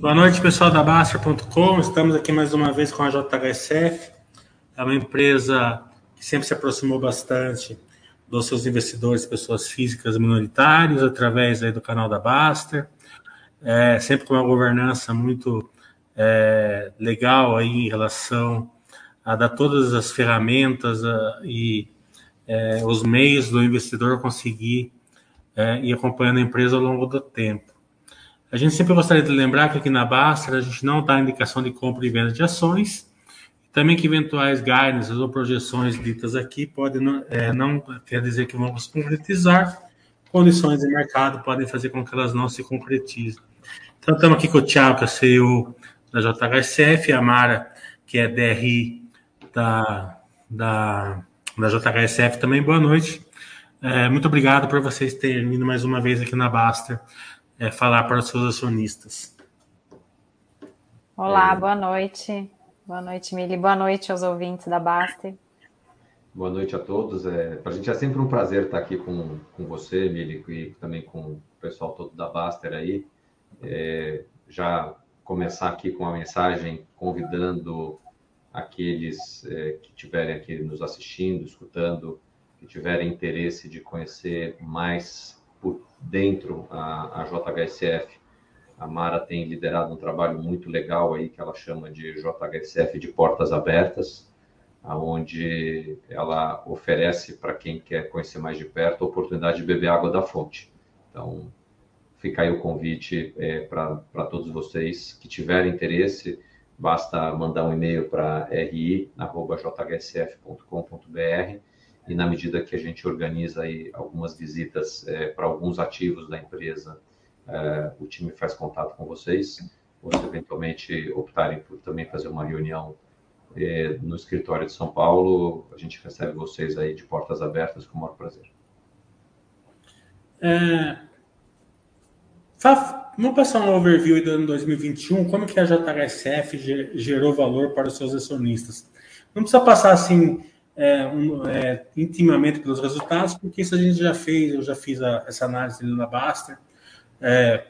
Boa noite, pessoal da Baster.com. Estamos aqui mais uma vez com a JHSF. É uma empresa que sempre se aproximou bastante dos seus investidores, pessoas físicas minoritárias, através aí do canal da Baster. É, sempre com uma governança muito é, legal aí em relação a dar todas as ferramentas a, e é, os meios do investidor conseguir é, ir acompanhando a empresa ao longo do tempo. A gente sempre gostaria de lembrar que aqui na Baster a gente não dá indicação de compra e venda de ações, também que eventuais guidance ou projeções ditas aqui podem não, é, não quer dizer que vão se concretizar, condições de mercado podem fazer com que elas não se concretizem. Então, estamos aqui com o Thiago, que é CEO da JHSF, a Mara, que é DRI da, da, da JHSF também. Boa noite. É, muito obrigado por vocês terem vindo mais uma vez aqui na Baster é, falar para os seus acionistas. Olá, boa noite. Boa noite, Mili. Boa noite aos ouvintes da Baster. Boa noite a todos. É, para a gente é sempre um prazer estar aqui com, com você, Mili, e também com o pessoal todo da Baster aí. É, já começar aqui com a mensagem convidando aqueles é, que estiverem aqui nos assistindo, escutando, que tiverem interesse de conhecer mais por dentro a, a JHSF. A Mara tem liderado um trabalho muito legal aí que ela chama de JHSF de portas abertas, aonde ela oferece para quem quer conhecer mais de perto a oportunidade de beber água da fonte. Então, fica aí o convite é, para todos vocês que tiverem interesse, basta mandar um e-mail para ri@jhsf.com.br e na medida que a gente organiza aí algumas visitas é, para alguns ativos da empresa, é, o time faz contato com vocês, ou se eventualmente optarem por também fazer uma reunião é, no escritório de São Paulo, a gente recebe vocês aí de portas abertas com o maior prazer. É... Vamos passar um overview do ano 2021, como que a JHSF gerou valor para os seus acionistas. Não precisa passar assim é, um, é, intimamente pelos resultados, porque isso a gente já fez, eu já fiz a, essa análise na Baster. É,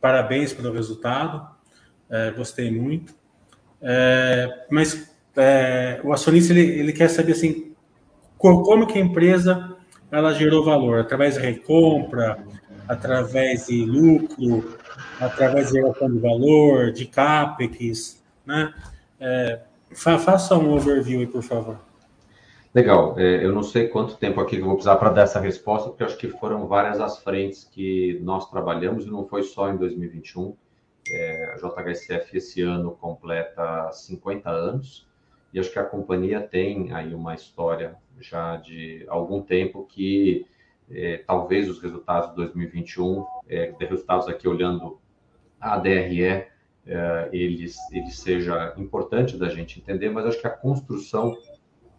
parabéns pelo resultado, é, gostei muito. É, mas é, o acionista ele, ele quer saber assim, como que a empresa ela gerou valor através de recompra, através de lucro, através de geração de valor, de capex, né? É, faça um overview aí, por favor. Legal. É, eu não sei quanto tempo aqui que eu vou precisar para dar essa resposta, porque acho que foram várias as frentes que nós trabalhamos e não foi só em 2021. É, a JHSF esse ano completa 50 anos e acho que a companhia tem aí uma história já de algum tempo que é, talvez os resultados de 2021, é, de resultados aqui olhando a DRE, é, eles, ele seja importante da gente entender, mas acho que a construção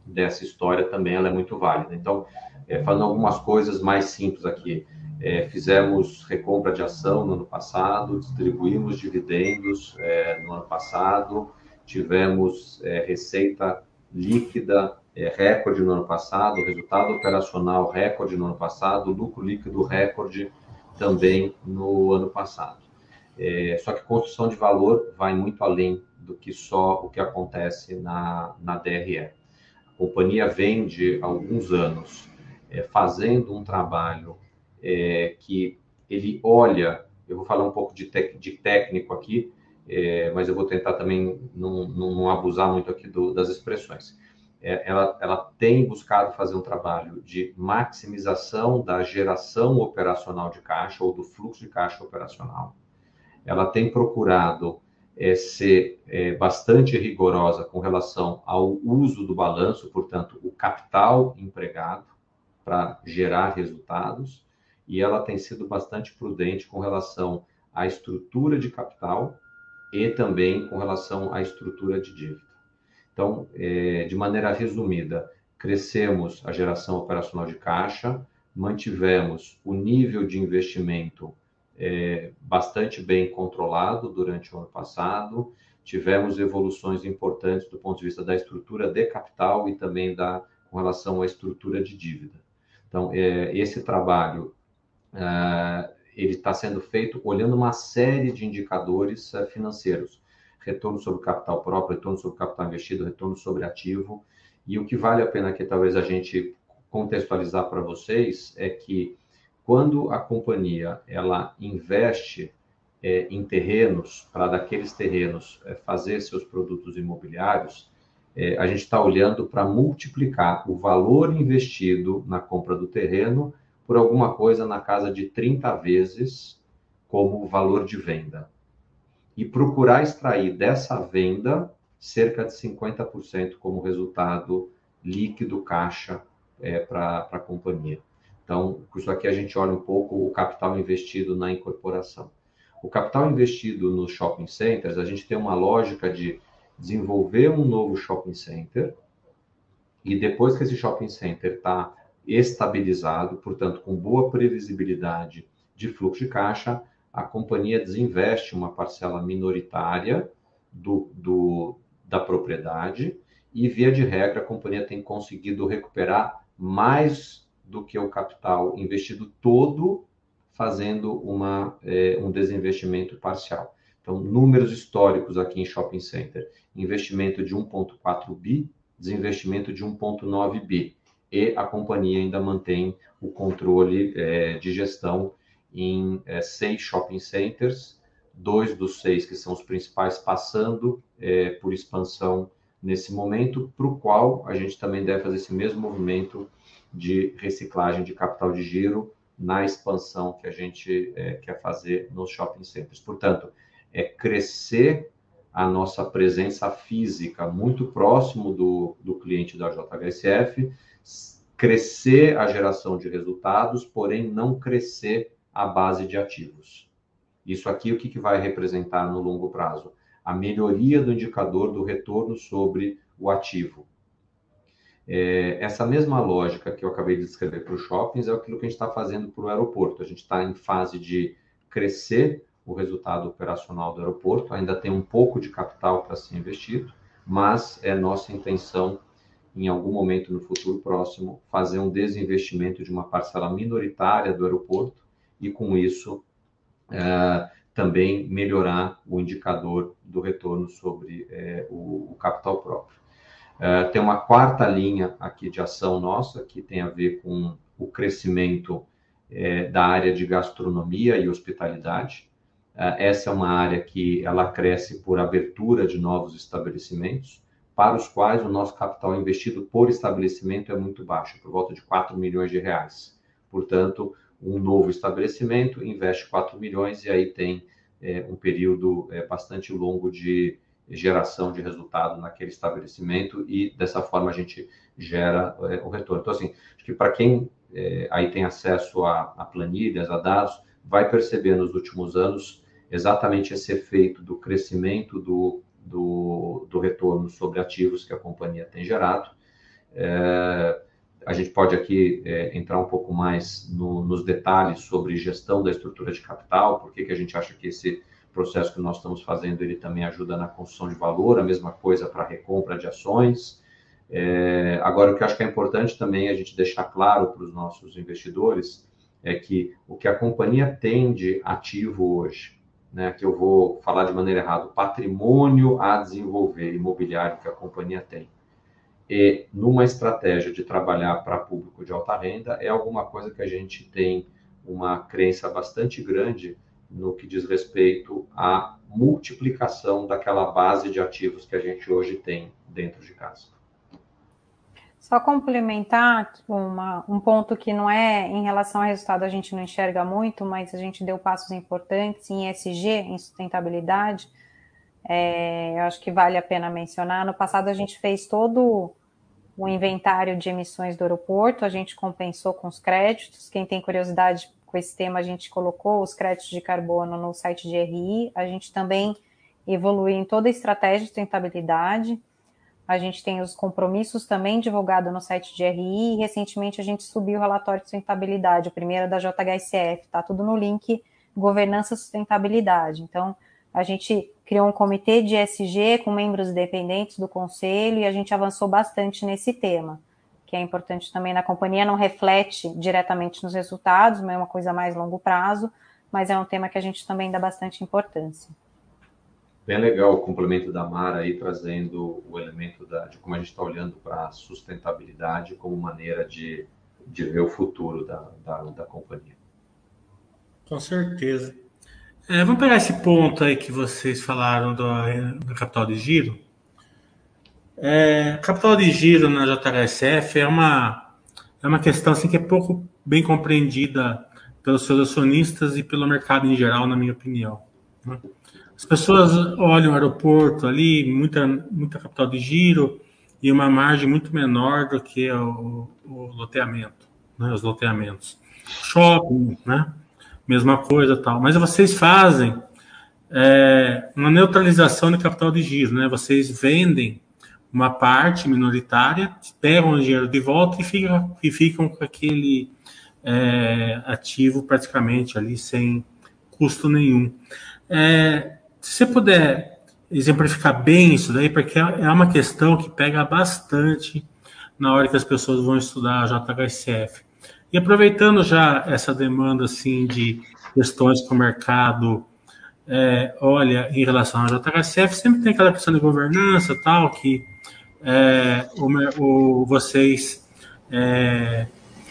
dessa história também ela é muito válida. Então, é, falando algumas coisas mais simples aqui, é, fizemos recompra de ação no ano passado, distribuímos dividendos é, no ano passado, tivemos é, receita líquida é, recorde no ano passado, resultado operacional recorde no ano passado, lucro líquido recorde também no ano passado. É, só que construção de valor vai muito além do que só o que acontece na, na DRE companhia vem de alguns anos é, fazendo um trabalho é, que ele olha, eu vou falar um pouco de, tec, de técnico aqui, é, mas eu vou tentar também não, não, abusar muito aqui do, das expressões. É, ela, ela tem buscado fazer um trabalho de maximização da geração operacional de caixa ou do fluxo de caixa operacional. Ela tem procurado é, ser é, bastante rigorosa com relação ao uso do balanço, portanto, o capital empregado para gerar resultados, e ela tem sido bastante prudente com relação à estrutura de capital e também com relação à estrutura de dívida. Então, é, de maneira resumida, crescemos a geração operacional de caixa, mantivemos o nível de investimento é, bastante bem controlado durante o ano passado. Tivemos evoluções importantes do ponto de vista da estrutura de capital e também da com relação à estrutura de dívida. Então, é, esse trabalho é, ele está sendo feito olhando uma série de indicadores uh, financeiros. Retorno sobre capital próprio, retorno sobre capital investido, retorno sobre ativo. E o que vale a pena aqui, talvez, a gente contextualizar para vocês é que quando a companhia ela investe é, em terrenos, para daqueles terrenos é, fazer seus produtos imobiliários, é, a gente está olhando para multiplicar o valor investido na compra do terreno por alguma coisa na casa de 30 vezes como valor de venda. E procurar extrair dessa venda cerca de 50% como resultado líquido caixa é, para a companhia. Então, com isso aqui a gente olha um pouco o capital investido na incorporação. O capital investido nos shopping centers, a gente tem uma lógica de desenvolver um novo shopping center e depois que esse shopping center está estabilizado, portanto, com boa previsibilidade de fluxo de caixa, a companhia desinveste uma parcela minoritária do, do, da propriedade e, via de regra, a companhia tem conseguido recuperar mais do que o capital investido todo fazendo uma, é, um desinvestimento parcial. Então, números históricos aqui em shopping center: investimento de 1,4 bi, desinvestimento de 1,9 bi. E a companhia ainda mantém o controle é, de gestão em é, seis shopping centers, dois dos seis que são os principais passando é, por expansão nesse momento, para o qual a gente também deve fazer esse mesmo movimento de reciclagem de capital de giro na expansão que a gente é, quer fazer nos shopping centers. Portanto, é crescer a nossa presença física muito próximo do, do cliente da JHSF, crescer a geração de resultados, porém não crescer a base de ativos. Isso aqui o que, que vai representar no longo prazo? A melhoria do indicador do retorno sobre o ativo. É, essa mesma lógica que eu acabei de descrever para os shoppings é aquilo que a gente está fazendo para o aeroporto. A gente está em fase de crescer o resultado operacional do aeroporto, ainda tem um pouco de capital para ser investido, mas é nossa intenção, em algum momento no futuro próximo, fazer um desinvestimento de uma parcela minoritária do aeroporto e, com isso, é, também melhorar o indicador do retorno sobre é, o, o capital próprio. Uh, tem uma quarta linha aqui de ação nossa, que tem a ver com o crescimento é, da área de gastronomia e hospitalidade. Uh, essa é uma área que ela cresce por abertura de novos estabelecimentos, para os quais o nosso capital investido por estabelecimento é muito baixo, por volta de 4 milhões de reais. Portanto, um novo estabelecimento investe 4 milhões e aí tem é, um período é, bastante longo de geração de resultado naquele estabelecimento e dessa forma a gente gera é, o retorno. Então, assim, acho que para quem é, aí tem acesso a, a, planilhas, a dados, vai perceber nos últimos anos exatamente esse efeito do crescimento do, do, do retorno sobre ativos que a companhia tem gerado. É, a gente pode aqui é, entrar um pouco mais no, nos detalhes sobre gestão da estrutura de capital, por que, que a gente acha que esse processo que nós estamos fazendo, ele também ajuda na construção de valor, a mesma coisa para recompra de ações. É, agora, o que eu acho que é importante também a gente deixar claro para os nossos investidores é que o que a companhia tem de ativo hoje, né, que eu vou falar de maneira errada, patrimônio a desenvolver imobiliário que a companhia tem, e numa estratégia de trabalhar para público de alta renda, é alguma coisa que a gente tem uma crença bastante grande no que diz respeito à multiplicação daquela base de ativos que a gente hoje tem dentro de casa. Só complementar uma, um ponto que não é em relação ao resultado a gente não enxerga muito, mas a gente deu passos importantes em ESG, em sustentabilidade. É, eu acho que vale a pena mencionar. No passado a gente fez todo o inventário de emissões do aeroporto, a gente compensou com os créditos. Quem tem curiosidade com esse tema, a gente colocou os créditos de carbono no site de RI, a gente também evoluiu em toda a estratégia de sustentabilidade, a gente tem os compromissos também divulgados no site de RI, e recentemente a gente subiu o relatório de sustentabilidade, o primeiro é da JHSF, tá tudo no link Governança Sustentabilidade. Então, a gente criou um comitê de SG com membros independentes do conselho e a gente avançou bastante nesse tema que é importante também na companhia, não reflete diretamente nos resultados, mas é uma coisa mais longo prazo, mas é um tema que a gente também dá bastante importância. Bem legal o complemento da Mara aí, trazendo o elemento da, de como a gente está olhando para a sustentabilidade como maneira de, de ver o futuro da, da, da companhia. Com certeza. É, vamos pegar esse ponto aí que vocês falaram do, do capital de giro. É, capital de giro na JHSF é uma, é uma questão assim, que é pouco bem compreendida pelos seus acionistas e pelo mercado em geral, na minha opinião. Né? As pessoas olham o aeroporto ali, muita, muita capital de giro e uma margem muito menor do que o, o loteamento, né? os loteamentos. Shopping, né? mesma coisa tal. Mas vocês fazem é, uma neutralização de capital de giro, né? Vocês vendem uma parte minoritária, pegam o dinheiro de volta e, fica, e ficam com aquele é, ativo praticamente ali sem custo nenhum. É, se você puder exemplificar bem isso daí, porque é uma questão que pega bastante na hora que as pessoas vão estudar a JHSF. E aproveitando já essa demanda assim de questões que o mercado é, olha em relação à JHSF, sempre tem aquela questão de governança tal, que é, o, o, vocês é,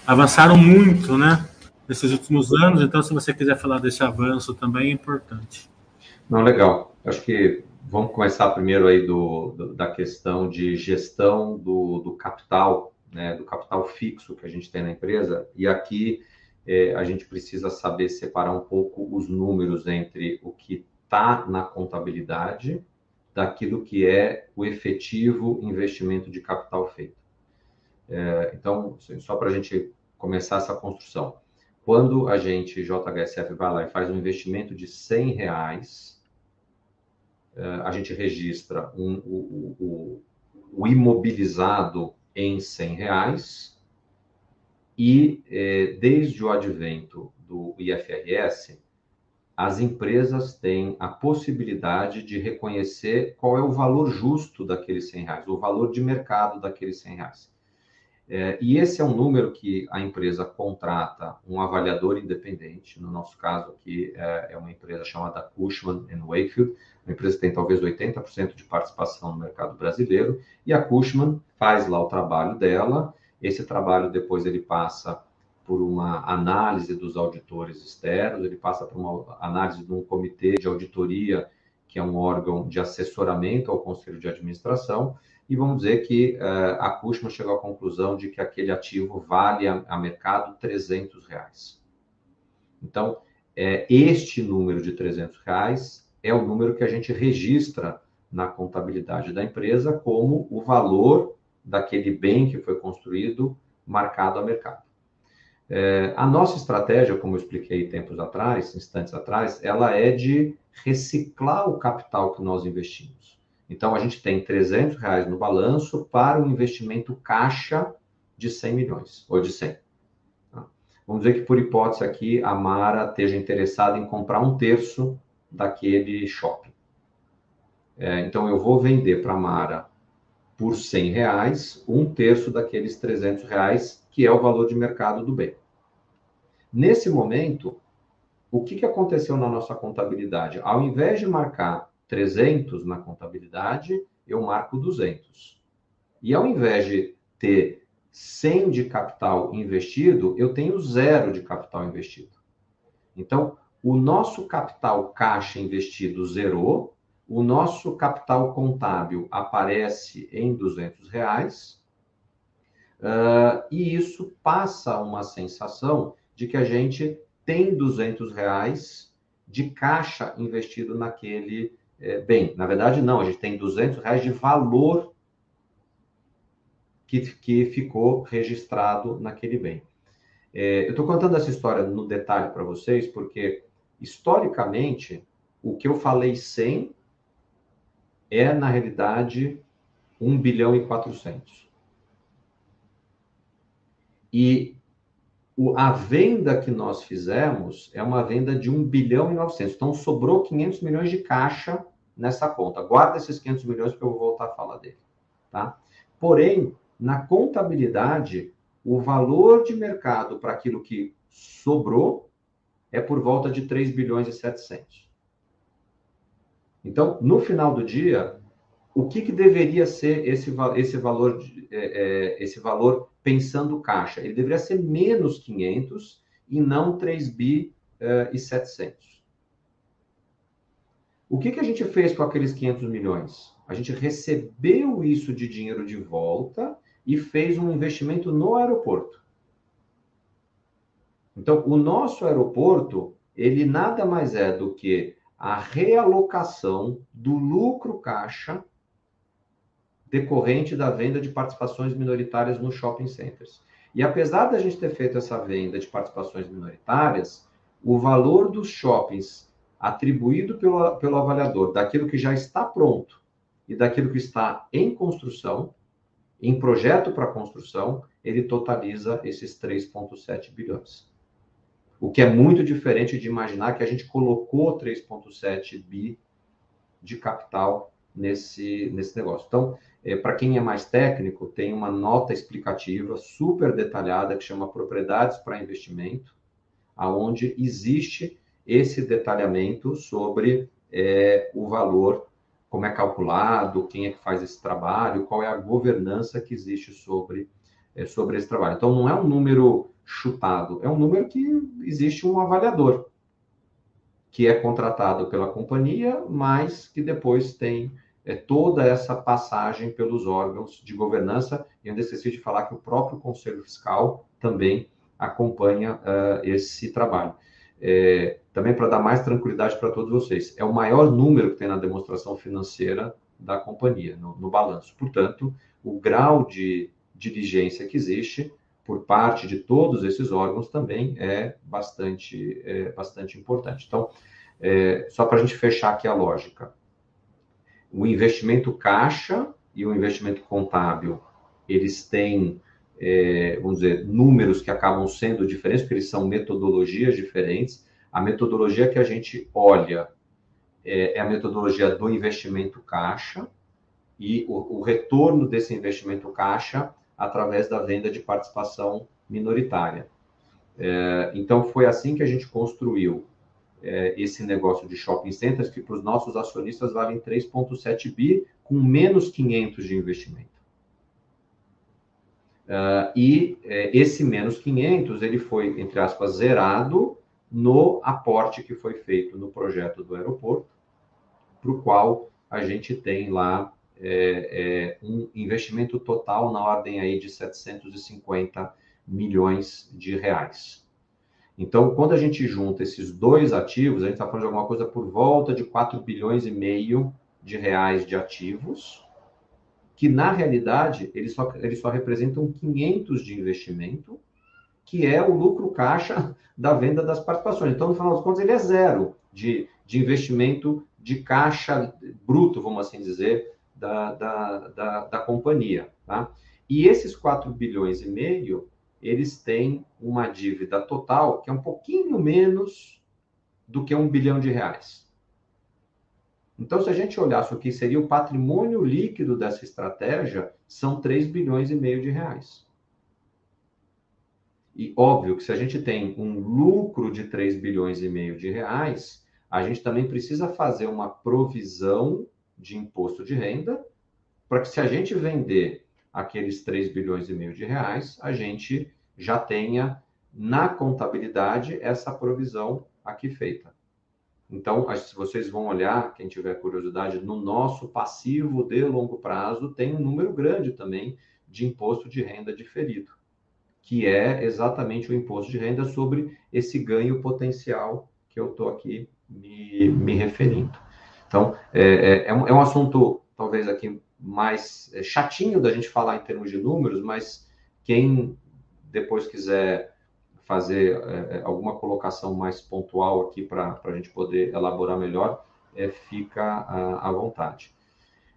avançaram muito, né? Nesses últimos anos, então se você quiser falar desse avanço também é importante. Não, legal. Acho que vamos começar primeiro aí do, do da questão de gestão do, do capital né, do capital fixo que a gente tem na empresa, e aqui é, a gente precisa saber separar um pouco os números entre o que está na contabilidade daquilo que é o efetivo investimento de capital feito. É, então, assim, só para a gente começar essa construção. Quando a gente, JHSF, vai lá e faz um investimento de 100 reais, é, a gente registra um, o, o, o imobilizado em 100 reais e é, desde o advento do IFRS, as empresas têm a possibilidade de reconhecer qual é o valor justo daqueles 100 reais, o valor de mercado daqueles 100 reais. É, e esse é um número que a empresa contrata um avaliador independente, no nosso caso aqui é, é uma empresa chamada Cushman Wakefield, uma empresa que tem talvez 80% de participação no mercado brasileiro, e a Cushman faz lá o trabalho dela, esse trabalho depois ele passa por uma análise dos auditores externos, ele passa por uma análise de um comitê de auditoria, que é um órgão de assessoramento ao conselho de administração, e vamos dizer que uh, a Cushman chegou à conclusão de que aquele ativo vale a, a mercado 300 reais. Então, é, este número de 300 reais é o número que a gente registra na contabilidade da empresa como o valor daquele bem que foi construído marcado a mercado. É, a nossa estratégia, como eu expliquei tempos atrás, instantes atrás, ela é de reciclar o capital que nós investimos. Então, a gente tem 300 reais no balanço para um investimento caixa de 100 milhões, ou de 100. Tá? Vamos dizer que, por hipótese aqui, a Mara esteja interessada em comprar um terço daquele shopping. É, então, eu vou vender para a Mara por 100 reais, um terço daqueles 300 reais, que é o valor de mercado do bem. Nesse momento, o que, que aconteceu na nossa contabilidade? Ao invés de marcar 300 na contabilidade, eu marco 200. E ao invés de ter 100 de capital investido, eu tenho zero de capital investido. Então, o nosso capital caixa investido zerou, o nosso capital contábil aparece em 200 reais, uh, e isso passa uma sensação de que a gente tem 200 reais de caixa investido naquele é, bem, na verdade, não, a gente tem 200 reais de valor que, que ficou registrado naquele bem. É, eu estou contando essa história no detalhe para vocês, porque, historicamente, o que eu falei 100 é, na realidade, 1 bilhão e 400. E o, a venda que nós fizemos é uma venda de 1 bilhão e 900. Então, sobrou 500 milhões de caixa nessa conta. Guarda esses 500 milhões que eu vou voltar a falar dele, tá? Porém, na contabilidade, o valor de mercado para aquilo que sobrou é por volta de 3 bilhões e 700. Então, no final do dia, o que, que deveria ser esse, esse, valor, é, é, esse valor pensando caixa? Ele deveria ser menos 500 e não 3 bi é, e 700. O que, que a gente fez com aqueles 500 milhões? A gente recebeu isso de dinheiro de volta e fez um investimento no aeroporto. Então, o nosso aeroporto, ele nada mais é do que a realocação do lucro caixa decorrente da venda de participações minoritárias nos shopping centers. E apesar da gente ter feito essa venda de participações minoritárias, o valor dos shoppings atribuído pelo, pelo avaliador daquilo que já está pronto e daquilo que está em construção, em projeto para construção, ele totaliza esses 3,7 bilhões. O que é muito diferente de imaginar que a gente colocou 3,7 bi de capital nesse, nesse negócio. Então, é, para quem é mais técnico, tem uma nota explicativa super detalhada que chama Propriedades para Investimento, aonde existe esse detalhamento sobre é, o valor, como é calculado, quem é que faz esse trabalho, qual é a governança que existe sobre, é, sobre esse trabalho. Então, não é um número chutado. É um número que existe um avaliador, que é contratado pela companhia, mas que depois tem é, toda essa passagem pelos órgãos de governança. E ainda esqueci de falar que o próprio Conselho Fiscal também acompanha uh, esse trabalho. É, também para dar mais tranquilidade para todos vocês, é o maior número que tem na demonstração financeira da companhia, no, no balanço. Portanto, o grau de diligência que existe por parte de todos esses órgãos também é bastante, é, bastante importante. Então, é, só para a gente fechar aqui a lógica, o investimento caixa e o investimento contábil, eles têm, é, vamos dizer, números que acabam sendo diferentes, porque eles são metodologias diferentes. A metodologia que a gente olha é, é a metodologia do investimento caixa, e o, o retorno desse investimento caixa através da venda de participação minoritária. É, então, foi assim que a gente construiu é, esse negócio de shopping centers, que para os nossos acionistas valem 3,7 bi, com menos 500 de investimento. Uh, e é, esse menos 500, ele foi, entre aspas, zerado no aporte que foi feito no projeto do aeroporto, para o qual a gente tem lá é, é, um investimento total na ordem aí de 750 milhões de reais. Então, quando a gente junta esses dois ativos, a gente está falando de alguma coisa por volta de 4 bilhões e meio de reais de ativos, que na realidade eles só, eles só representam 500 de investimento, que é o lucro caixa da venda das participações. Então, no final das contas, ele é zero de, de investimento de caixa bruto, vamos assim dizer, da, da, da, da companhia. Tá? E esses 4 bilhões e meio, eles têm uma dívida total que é um pouquinho menos do que um bilhão de reais. Então, se a gente olhasse o que seria o patrimônio líquido dessa estratégia, são 3 bilhões e meio de reais. E óbvio que se a gente tem um lucro de 3 bilhões e meio de reais, a gente também precisa fazer uma provisão de imposto de renda, para que se a gente vender aqueles 3 bilhões e meio de reais, a gente já tenha na contabilidade essa provisão aqui feita. Então, se vocês vão olhar, quem tiver curiosidade, no nosso passivo de longo prazo tem um número grande também de imposto de renda diferido, que é exatamente o imposto de renda sobre esse ganho potencial que eu estou aqui me, me referindo. Então, é, é, é, um, é um assunto, talvez aqui, mais é, chatinho da gente falar em termos de números, mas quem depois quiser fazer é, é alguma colocação mais pontual aqui para a gente poder elaborar melhor, é, fica à, à vontade.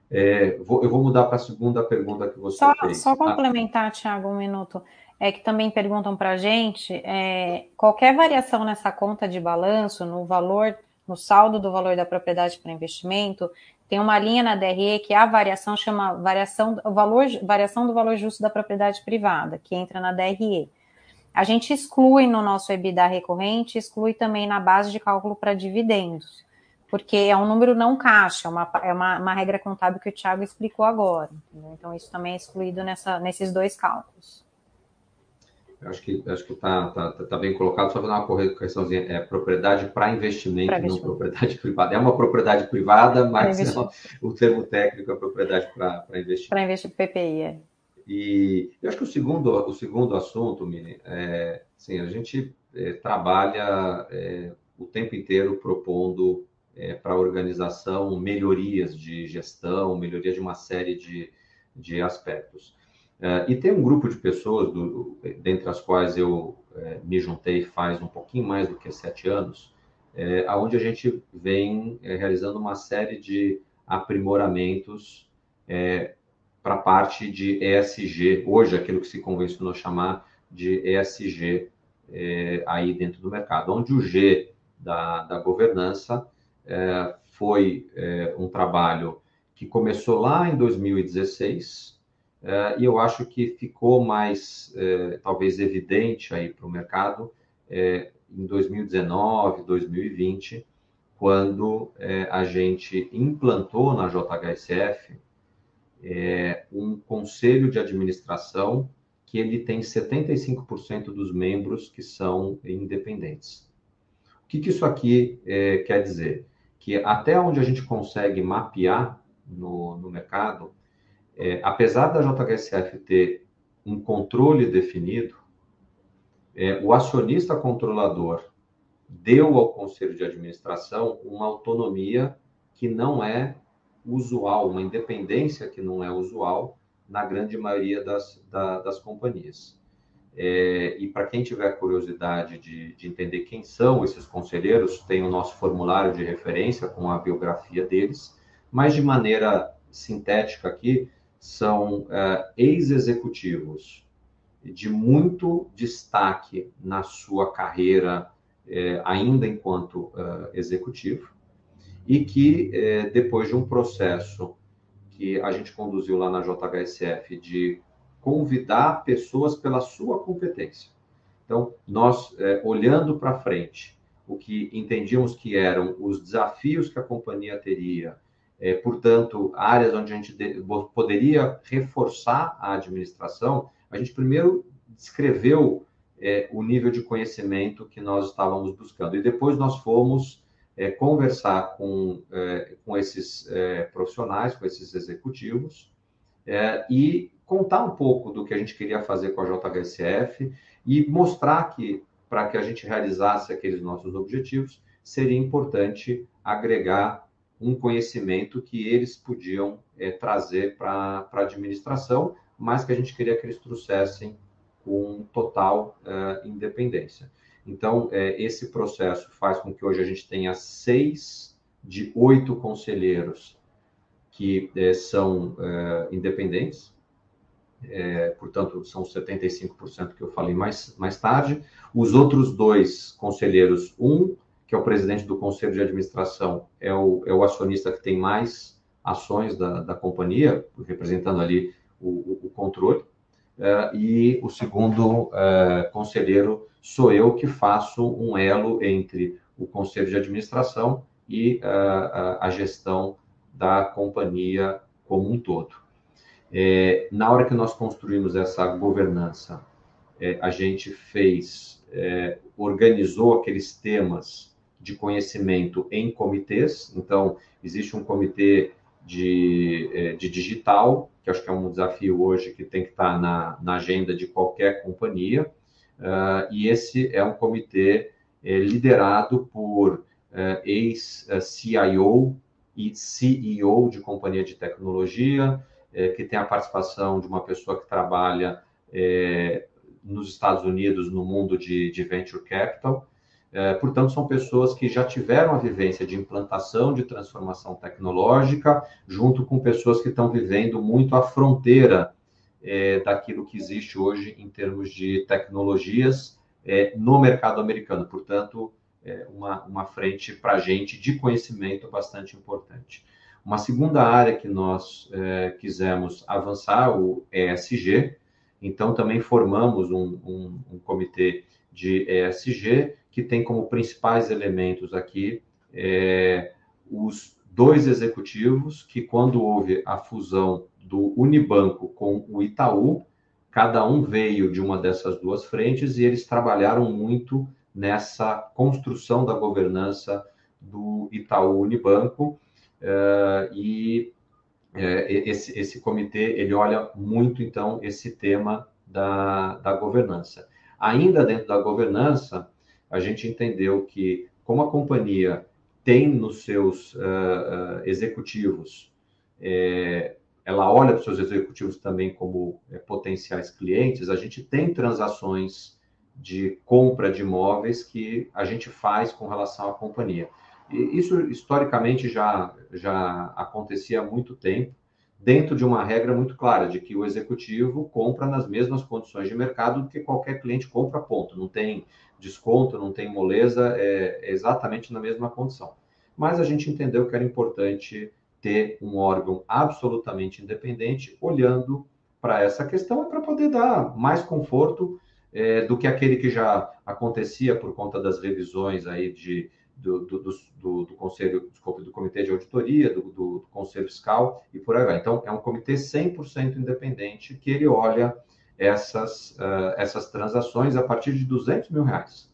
É, vou, eu vou mudar para a segunda pergunta que você só, fez. Só complementar, ah. Tiago, um minuto. É que também perguntam para a gente é, qualquer variação nessa conta de balanço, no valor no saldo do valor da propriedade para investimento, tem uma linha na DRE que a variação chama variação, valor, variação do valor justo da propriedade privada, que entra na DRE. A gente exclui no nosso EBITDA recorrente, exclui também na base de cálculo para dividendos, porque é um número não caixa, é uma, é uma, uma regra contábil que o Thiago explicou agora. Entendeu? Então, isso também é excluído nessa, nesses dois cálculos. Eu acho que acho que está tá, tá bem colocado, só fazer uma correçãozinha. É propriedade para investimento, pra investimento, não propriedade privada. É uma propriedade privada, mas é, o termo técnico é propriedade para investimento. Para investir PPI, é. E eu acho que o segundo, o segundo assunto, Mini, é, sim, a gente é, trabalha é, o tempo inteiro propondo é, para a organização melhorias de gestão, melhoria de uma série de, de aspectos. É, e tem um grupo de pessoas, do, dentre as quais eu é, me juntei faz um pouquinho mais do que sete anos, é, onde a gente vem realizando uma série de aprimoramentos para a parte de ESG, hoje aquilo que se convencionou chamar de ESG é, aí dentro do mercado, onde o G da, da governança é, foi é, um trabalho que começou lá em 2016 é, e eu acho que ficou mais é, talvez evidente aí para o mercado é, em 2019, 2020, quando a gente implantou na JHSF um conselho de administração que ele tem 75% dos membros que são independentes. O que, que isso aqui quer dizer? Que até onde a gente consegue mapear no, no mercado, é, apesar da JHSF ter um controle definido, é, o acionista controlador deu ao conselho de administração uma autonomia que não é usual, uma independência que não é usual na grande maioria das, da, das companhias. É, e para quem tiver curiosidade de, de, entender quem são esses conselheiros, tem o nosso formulário de referência com a biografia deles, mas de maneira sintética aqui, são é, ex-executivos de muito destaque na sua carreira, é, ainda enquanto é, executivo, e que, depois de um processo que a gente conduziu lá na JHSF de convidar pessoas pela sua competência. Então, nós, olhando para frente, o que entendíamos que eram os desafios que a companhia teria, é, portanto, áreas onde a gente de, poderia reforçar a administração, a gente primeiro descreveu é, o nível de conhecimento que nós estávamos buscando. E depois nós fomos é, conversar com, é, com esses é, profissionais, com esses executivos, é, e contar um pouco do que a gente queria fazer com a JHSF e mostrar que, para que a gente realizasse aqueles nossos objetivos, seria importante agregar um conhecimento que eles podiam é, trazer para a administração, mas que a gente queria que eles trouxessem com total uh, independência. Então, é, esse processo faz com que hoje a gente tenha seis de oito conselheiros que é, são é, independentes, é, portanto, são 75% que eu falei mais, mais tarde. Os outros dois conselheiros, um, que é o presidente do conselho de administração, é o, é o acionista que tem mais ações da, da companhia, representando ali o, o, o controle, é, e o segundo é, conselheiro sou eu que faço um elo entre o conselho de administração e uh, a gestão da companhia como um todo. É, na hora que nós construímos essa governança, é, a gente fez, é, organizou aqueles temas de conhecimento em comitês. Então, existe um comitê de, é, de digital, que acho que é um desafio hoje que tem que estar na, na agenda de qualquer companhia. Uh, e esse é um comitê é, liderado por uh, ex-CIO e CEO de companhia de tecnologia, que tem a participação de uma pessoa que trabalha nos Estados Unidos no mundo de, de venture capital. Portanto, são pessoas que já tiveram a vivência de implantação de transformação tecnológica, junto com pessoas que estão vivendo muito a fronteira é, daquilo que existe hoje em termos de tecnologias é, no mercado americano. Portanto, é uma, uma frente para a gente de conhecimento bastante importante. Uma segunda área que nós é, quisemos avançar, o ESG, Então, também formamos um, um, um comitê de ESG, que tem como principais elementos aqui é, os dois executivos, que quando houve a fusão do Unibanco com o Itaú, cada um veio de uma dessas duas frentes e eles trabalharam muito nessa construção da governança do Itaú Unibanco. Uh, e uh, esse, esse comitê ele olha muito então esse tema da, da governança. Ainda dentro da governança, a gente entendeu que, como a companhia tem nos seus uh, uh, executivos, é, ela olha para os seus executivos também como é, potenciais clientes, a gente tem transações de compra de imóveis que a gente faz com relação à companhia. E isso, historicamente, já, já acontecia há muito tempo, dentro de uma regra muito clara, de que o executivo compra nas mesmas condições de mercado do que qualquer cliente compra, ponto. Não tem desconto, não tem moleza, é, é exatamente na mesma condição. Mas a gente entendeu que era importante ter um órgão absolutamente independente olhando para essa questão para poder dar mais conforto é, do que aquele que já acontecia por conta das revisões aí de do, do, do, do Conselho, desculpa, do Comitê de Auditoria, do, do, Conselho Fiscal e por aí vai. Então, é um comitê 100% independente que ele olha essas, uh, essas transações a partir de 200 mil reais.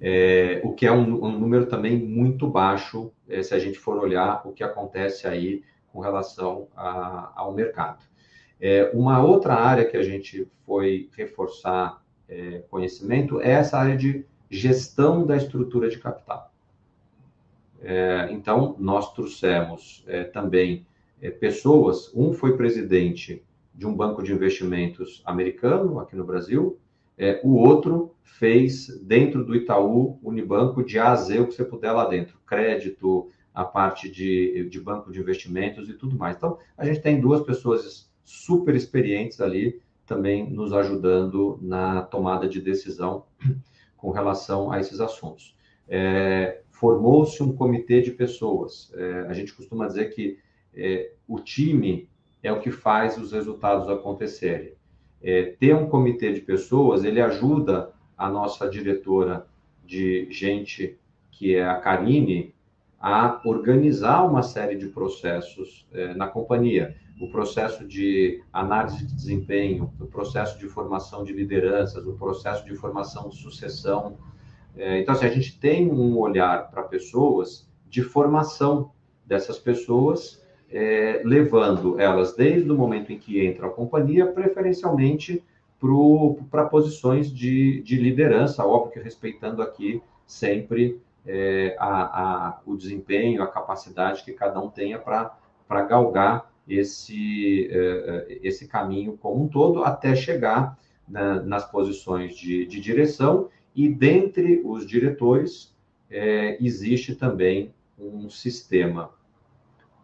É, o que é um, um, número também muito baixo, é, se a gente for olhar o que acontece aí com relação a, ao mercado. É, uma outra área que a gente foi reforçar é, conhecimento é essa área de gestão da estrutura de capital. É, então, nós trouxemos é, também é, pessoas, um foi presidente de um banco de investimentos americano aqui no Brasil, é, o outro fez dentro do Itaú Unibanco de A a Z o que você puder lá dentro, crédito, a parte de, de banco de investimentos e tudo mais. Então, a gente tem duas pessoas super experientes ali também nos ajudando na tomada de decisão com relação a esses assuntos. É, Formou-se um comitê de pessoas. É, a gente costuma dizer que é, o time é o que faz os resultados acontecerem. É, ter um comitê de pessoas, ele ajuda a nossa diretora de gente, que é a Karine, a organizar uma série de processos é, na companhia. O processo de análise de desempenho, o processo de formação de lideranças, o processo de formação de sucessão. É, então, assim, a gente tem um olhar para pessoas de formação dessas pessoas, é, levando elas desde o momento em que entram a companhia, preferencialmente para posições de, de liderança, óbvio que respeitando aqui sempre é, a, a, o desempenho, a capacidade que cada um tenha para galgar esse, é, é, esse caminho como um todo, até chegar na, nas posições de, de, direção, e dentre os diretores é, existe também um sistema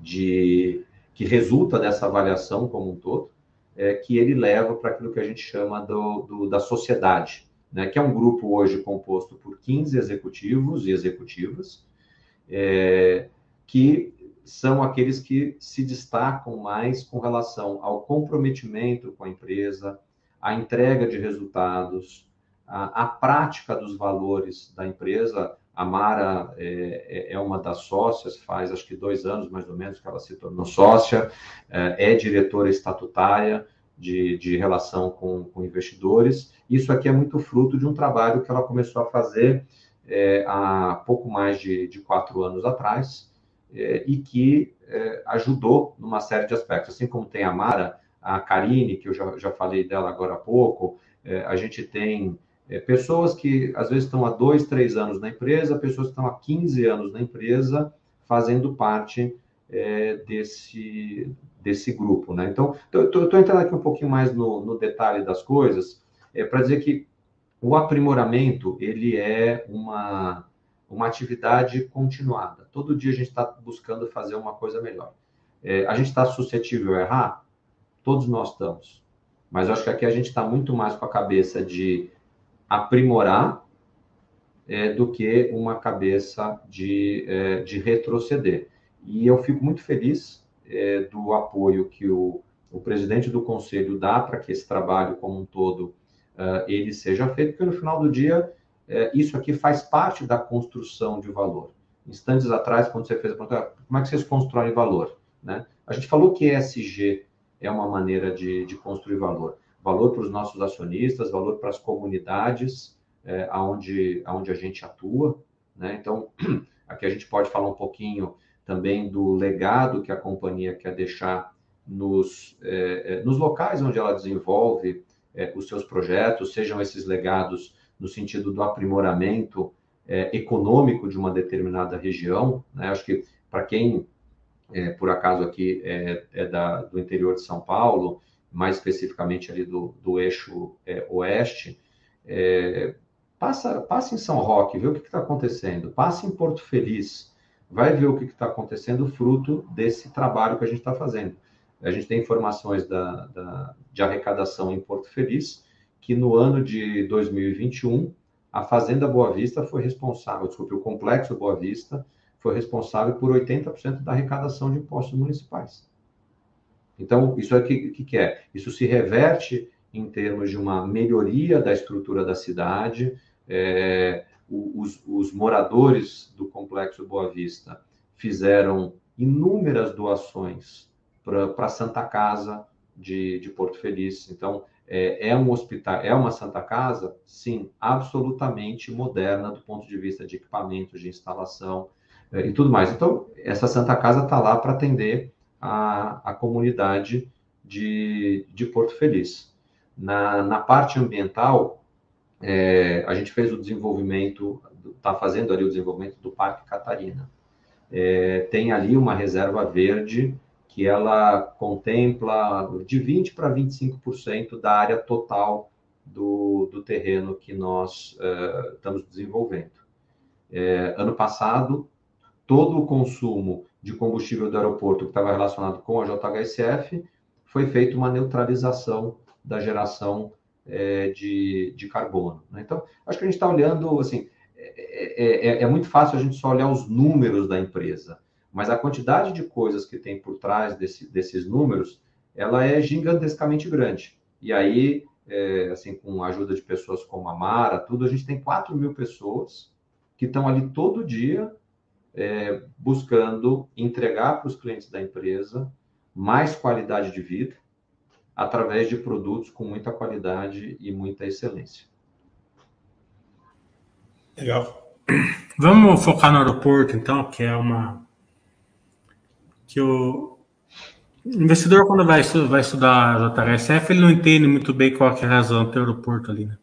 de que resulta dessa avaliação como um todo, é, que ele leva para aquilo que a gente chama do, do da sociedade, né, que é um grupo hoje composto por 15 executivos e executivas, é, que são aqueles que se destacam mais com relação ao comprometimento com a empresa, a entrega de resultados, a prática dos valores da empresa. A Mara é, é, é, uma das sócias, faz acho que dois anos mais ou menos que ela se tornou sócia, é, é diretora estatutária, de, de relação com, com, investidores. Isso aqui é muito fruto de um trabalho que ela começou a fazer é, há pouco mais de, de quatro anos atrás e que é, ajudou numa série de aspectos. Assim como tem a Mara, a Karine, que eu já, já falei dela agora há pouco, é, a gente tem é, pessoas que às vezes estão há dois, três anos na empresa, pessoas que estão há 15 anos na empresa, fazendo parte desse, desse grupo. Né? Então, estou entrando aqui um pouquinho mais no, no detalhe das coisas, é, para dizer que o aprimoramento ele é uma, uma atividade continuada. Todo dia a gente está buscando fazer uma coisa melhor. É, a gente está suscetível a errar? Todos nós estamos. Mas acho que aqui a gente está muito mais com a cabeça de aprimorar é, do que uma cabeça de, é, de retroceder. E eu fico muito feliz é, do apoio que o o presidente do conselho dá para que esse trabalho como um todo uh, ele seja feito, porque no final do dia uh, isso aqui faz parte da construção de valor. Instantes atrás, quando você fez a pergunta, como é que vocês constroem valor? Né? A gente falou que ESG é uma maneira de, de construir valor. Valor para os nossos acionistas, valor para as comunidades é, aonde, aonde a gente atua. Né? Então, aqui a gente pode falar um pouquinho também do legado que a companhia quer deixar nos, é, é, nos locais onde ela desenvolve é, os seus projetos, sejam esses legados no sentido do aprimoramento é, econômico de uma determinada região. Né? Acho que para quem, é, por acaso, aqui é, é, da, do interior de São Paulo, mais especificamente ali do, do eixo oeste, passa, passa em São Roque, vê o que está acontecendo, passa em Porto Feliz, vai ver o que está acontecendo fruto desse trabalho que a gente está fazendo. A gente tem informações da, da, de arrecadação em Porto Feliz, que no ano de 2021, a Fazenda Boa Vista foi responsável, desculpe, o Complexo Boa Vista foi responsável por 80% da arrecadação de impostos municipais. Então, isso é o que, que é? Isso se reverte em termos de uma melhoria da estrutura da cidade. É, os, os moradores do Complexo Boa Vista fizeram inúmeras doações para a Santa Casa de, de Porto Feliz. Então, é, é, um hospital, é uma Santa Casa, sim, absolutamente moderna do ponto de vista de equipamentos, de instalação é, e tudo mais. Então, essa Santa Casa está lá para atender a, a comunidade de, de Porto Feliz. Na, na parte ambiental, é, a gente fez o desenvolvimento, está fazendo ali o desenvolvimento do Parque Catarina. É, tem ali uma reserva verde que ela contempla de 20% para 25% da área total do, do terreno que nós uh, estamos desenvolvendo. É, ano passado, todo o consumo de combustível do aeroporto que estava relacionado com a JHSF foi feita uma neutralização da geração é, de, de carbono. Né? Então, acho que a gente está olhando, assim, é, é, é, muito fácil a gente só olhar os números da empresa, mas a quantidade de coisas que tem por trás desse, desses números, ela é gigantescamente grande. E aí, é, assim, com a ajuda de pessoas como a Mara, tudo, a gente tem 4 mil pessoas que estão ali todo dia é, buscando entregar para os clientes da empresa mais qualidade de vida através de produtos com muita qualidade e muita excelência. Legal. Vamos focar no aeroporto, então, que é uma que o investidor, quando vai, vai estudar a JHSF, ele não entende muito bem qual é a razão do aeroporto ali, né?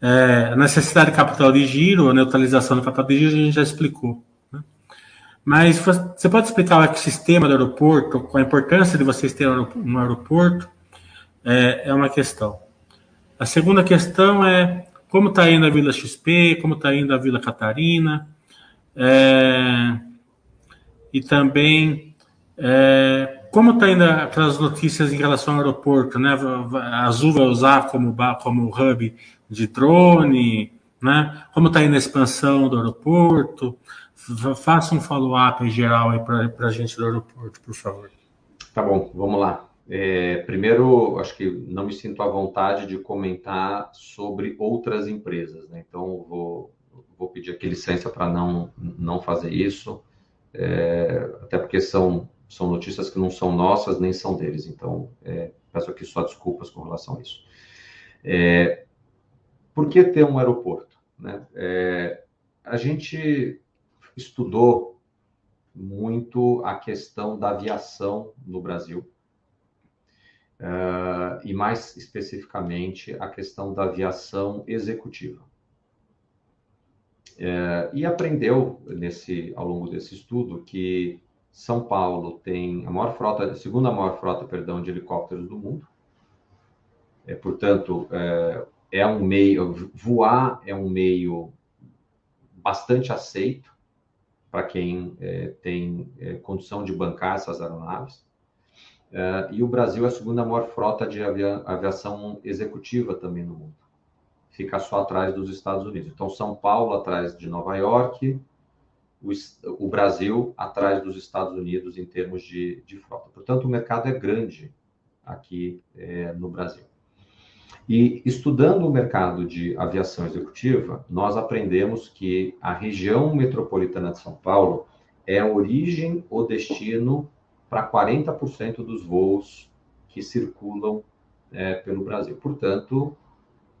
É, a necessidade de capital de giro, a neutralização do capital de giro, a gente já explicou. Né? Mas você pode explicar o ecossistema do aeroporto, a importância de vocês terem um aeroporto? É, é uma questão. A segunda questão é como está indo a Vila XP, como está indo a Vila Catarina, é, e também é, como está indo aquelas notícias em relação ao aeroporto, né? A Azul vai usar como, como hub de drone, né? Como está indo a expansão do aeroporto? Faça um follow-up em geral aí para a gente do aeroporto, por favor. Tá bom, vamos lá. É, primeiro, acho que não me sinto à vontade de comentar sobre outras empresas, né? Então, vou, vou pedir aqui licença para não, não fazer isso, é, até porque são são notícias que não são nossas nem são deles. Então, é, peço aqui só desculpas com relação a isso. É, por que ter um aeroporto? Né? É, a gente estudou muito a questão da aviação no Brasil. Uh, e mais especificamente a questão da aviação executiva. Uh, e aprendeu nesse ao longo desse estudo que são Paulo tem a maior frota, a segunda maior frota, perdão, de helicópteros do mundo. É, portanto, é, é um meio, voar é um meio bastante aceito para quem é, tem é, condição de bancar essas aeronaves. É, e o Brasil é a segunda maior frota de avia, aviação executiva também no mundo. Fica só atrás dos Estados Unidos. Então, São Paulo atrás de Nova York, o, o Brasil atrás dos Estados Unidos em termos de, de frota. Portanto, o mercado é grande aqui é, no Brasil. E estudando o mercado de aviação executiva, nós aprendemos que a região metropolitana de São Paulo é a origem ou destino para 40% dos voos que circulam é, pelo Brasil. Portanto,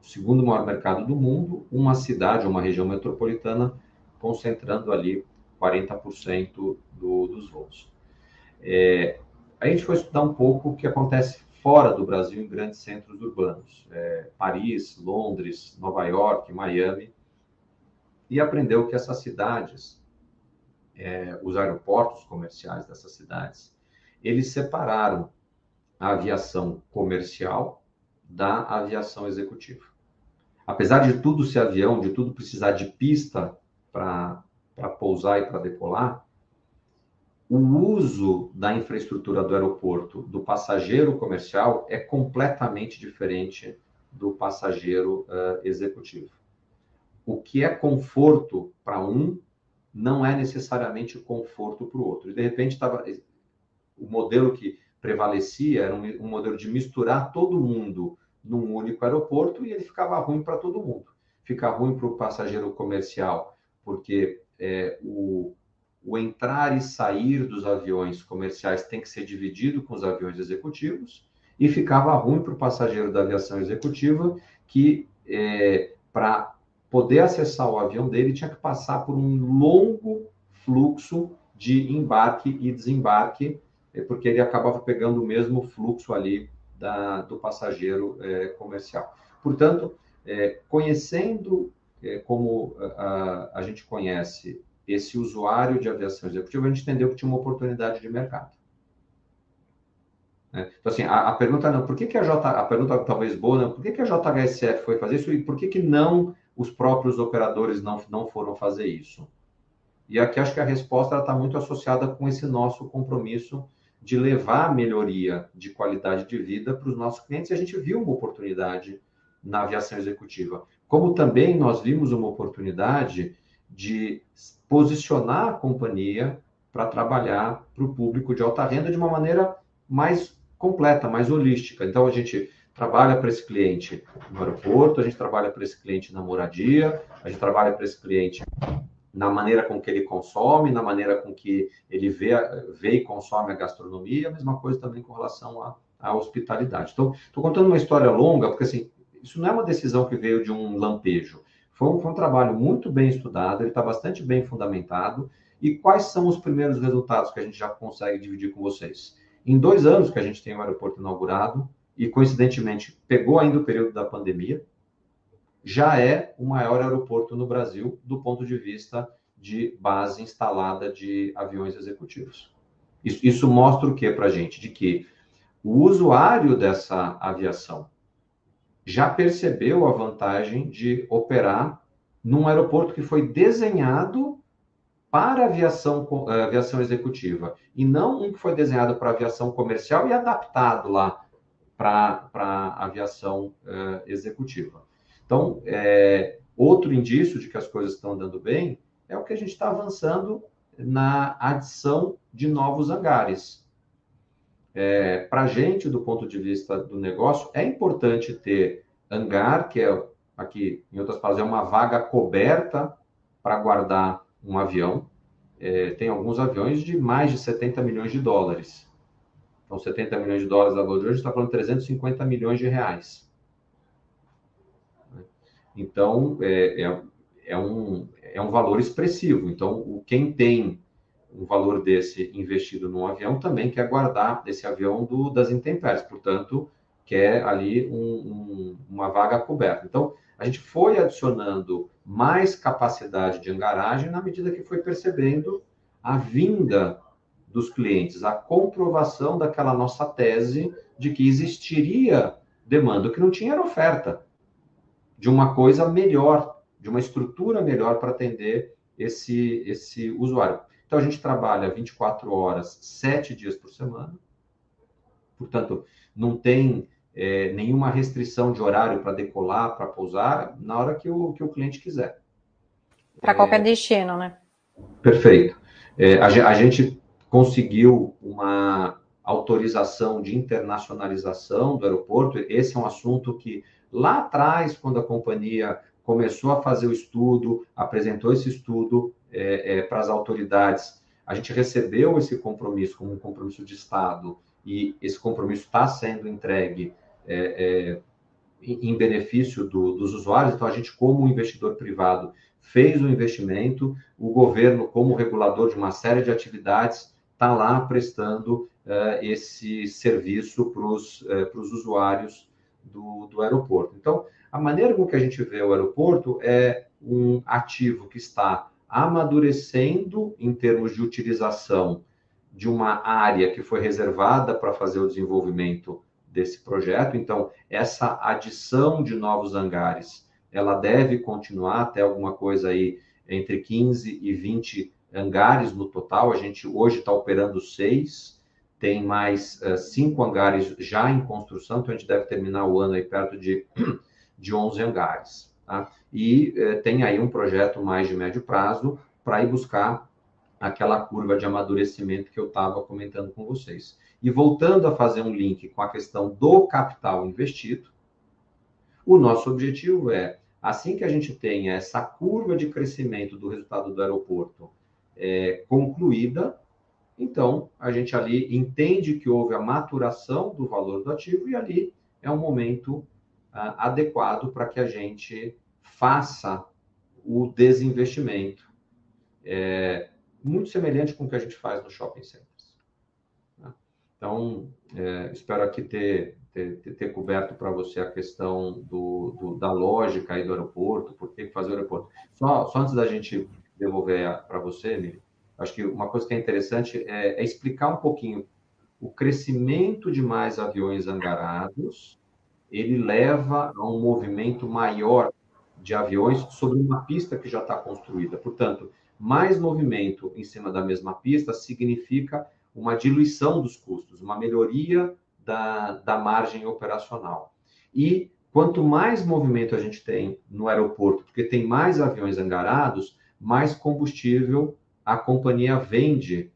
o segundo maior mercado do mundo, uma cidade, uma região metropolitana, concentrando ali 40% do, dos voos. É, a gente foi estudar um pouco o que acontece fora do Brasil, em grandes centros urbanos, é, Paris, Londres, Nova York, Miami, e aprendeu que essas cidades, é, os aeroportos comerciais dessas cidades, eles separaram a aviação comercial da aviação executiva. Apesar de tudo ser avião, de tudo precisar de pista para pousar e para decolar, o uso da infraestrutura do aeroporto do passageiro comercial é completamente diferente do passageiro uh, executivo. O que é conforto para um não é necessariamente conforto para o outro. E de repente tava, o modelo que prevalecia era um, um modelo de misturar todo mundo num único aeroporto e ele ficava ruim para todo mundo. Fica ruim para o passageiro comercial, porque é, o, o entrar e sair dos aviões comerciais tem que ser dividido com os aviões executivos, e ficava ruim para o passageiro da aviação executiva, que é, para poder acessar o avião dele tinha que passar por um longo fluxo de embarque e desembarque, é, porque ele acabava pegando o mesmo fluxo ali da, do passageiro é, comercial. Portanto, é, conhecendo como a, a gente conhece esse usuário de aviação executiva, a gente entendeu que tinha uma oportunidade de mercado. Né? Então, assim, a, a, pergunta não, por que, que a J, a pergunta talvez boa, não, por que, que a JHSF foi fazer isso e por que, que não os próprios operadores não, não foram fazer isso? E aqui acho que a resposta está muito associada com esse nosso compromisso de levar a melhoria de qualidade de vida para os nossos clientes. E a gente viu uma oportunidade na aviação executiva. Como também nós vimos uma oportunidade de posicionar a companhia para trabalhar para o público de alta renda de uma maneira mais completa, mais holística. Então, a gente trabalha para esse cliente no aeroporto, a gente trabalha para esse cliente na moradia, a gente trabalha para esse cliente na maneira com que ele consome, na maneira com que ele vê, vê e consome a gastronomia, a mesma coisa também com relação à, à hospitalidade. Então, estou contando uma história longa, porque assim, isso não é uma decisão que veio de um lampejo. Foi um, foi um trabalho muito bem estudado, ele está bastante bem fundamentado. E quais são os primeiros resultados que a gente já consegue dividir com vocês? Em dois anos que a gente tem o aeroporto inaugurado, e coincidentemente pegou ainda o período da pandemia, já é o maior aeroporto no Brasil do ponto de vista de base instalada de aviões executivos. Isso, isso mostra o que para a gente? De que o usuário dessa aviação já percebeu a vantagem de operar num aeroporto que foi desenhado para aviação, eh, aviação executiva e não um que foi desenhado para aviação comercial e adaptado lá para aviação uh, executiva. Então, é, outro indício de que as coisas estão andando bem é o que a gente está avançando na adição de novos hangares. É, Para a gente, do ponto de vista do negócio, é importante ter hangar, que é aqui, em outras palavras, é uma vaga coberta para guardar um avião. É, tem alguns aviões de mais de 70 milhões de dólares. Então, 70 milhões de dólares da valor de hoje, está falando de 350 milhões de reais. Então, é, é, é, um, é um valor expressivo. Então, quem tem um valor desse investido num avião também quer guardar esse avião do, das intempéries, portanto, quer ali um, um, uma vaga coberta. Então, a gente foi adicionando mais capacidade de engaragem na medida que foi percebendo a vinda dos clientes, a comprovação daquela nossa tese de que existiria demanda, o que não tinha era oferta de uma coisa melhor, de uma estrutura melhor para atender esse, esse usuário. Então, a gente trabalha 24 horas, 7 dias por semana. Portanto, não tem é, nenhuma restrição de horário para decolar, para pousar, na hora que o, que o cliente quiser. Para qualquer é, destino, né? Perfeito. É, a, a, gente conseguiu uma, autorização de internacionalização do aeroporto. Esse é um assunto que lá atrás, quando a companhia começou a fazer o estudo, apresentou esse estudo é, é, para as autoridades, a gente recebeu esse compromisso como um compromisso de Estado e esse compromisso está sendo entregue é, é em benefício do, dos usuários. Então, a gente, como investidor privado, fez o investimento, o governo, como regulador de uma série de atividades, está lá prestando uh, esse serviço para os uh, usuários do, do aeroporto. Então, a maneira com que a gente vê o aeroporto é um ativo que está amadurecendo em termos de utilização de uma área que foi reservada para fazer o desenvolvimento desse projeto. Então, essa adição de novos hangares, ela deve continuar até alguma coisa aí entre 15 e 20 hangares no total. A gente hoje está operando seis, tem mais uh, cinco hangares já em construção, então a gente deve terminar o ano aí perto de, de 11 hangares. Tá? E uh, tem aí um projeto mais de médio prazo para ir buscar aquela curva de amadurecimento que eu estava comentando com vocês. E voltando a fazer um link com a questão do capital investido, o nosso objetivo é, assim que a gente tenha essa curva de crescimento do resultado do aeroporto é, concluída, então a gente ali entende que houve a maturação do valor do ativo e ali é um momento adequado para que a gente faça o desinvestimento. É, muito semelhante com o que a gente faz no shopping centers. Né? Então, é, espero aqui ter, ter, ter coberto para você a questão do, do, da lógica aí do aeroporto, por que fazer o aeroporto. Só, só antes da gente devolver para você, Emílio, acho que uma coisa que é interessante é, é explicar um pouquinho o crescimento de mais aviões angarados, ele leva a um movimento maior de aviões sobre uma pista que já está construída. Portanto, mais movimento em cima da mesma pista significa uma diluição dos custos, uma melhoria da, da margem operacional. E quanto mais movimento a gente tem no aeroporto, porque tem mais aviões angarados, mais combustível a companhia vende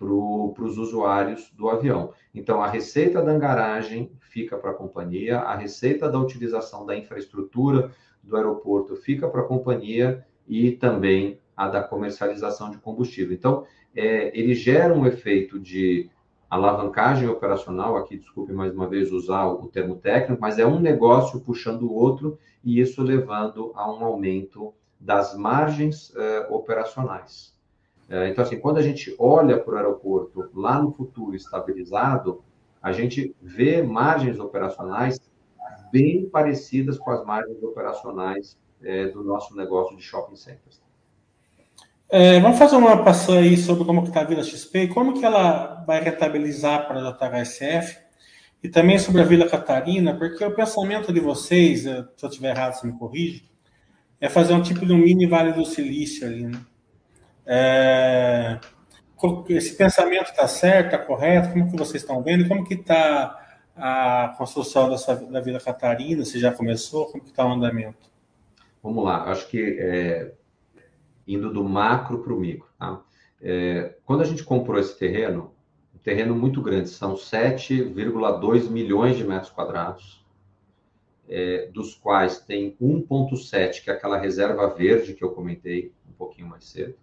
para os usuários do avião. Então, a receita da angaragem fica para a companhia, a receita da utilização da infraestrutura do aeroporto fica para a companhia e também a da comercialização de combustível. Então, é, ele gera um efeito de alavancagem operacional, aqui desculpe mais uma vez usar o termo técnico, mas é um negócio puxando o outro e isso levando a um aumento das margens é, operacionais. É, então, assim, quando a gente olha para o aeroporto lá no futuro estabilizado, a gente vê margens operacionais bem parecidas com as margens operacionais é, do nosso negócio de shopping centers. É, vamos fazer uma passada aí sobre como está a Vila XP e como que ela vai rentabilizar para a JHSF e também sobre a Vila Catarina, porque o pensamento de vocês, eh, se eu estiver errado, você me corrige, é fazer um tipo de um mini Vale do Silício ali, né? É, esse pensamento está certo, está correto? Como que vocês estão vendo? Como que está a construção dessa, da Vila Catarina? Se já começou? Como que está o andamento? Vamos lá, acho que é, indo do macro para o micro. Tá? É, quando a gente comprou esse terreno, um terreno muito grande, são 7,2 milhões de metros quadrados, é, dos quais tem 1,7, que é aquela reserva verde que eu comentei um pouquinho mais cedo.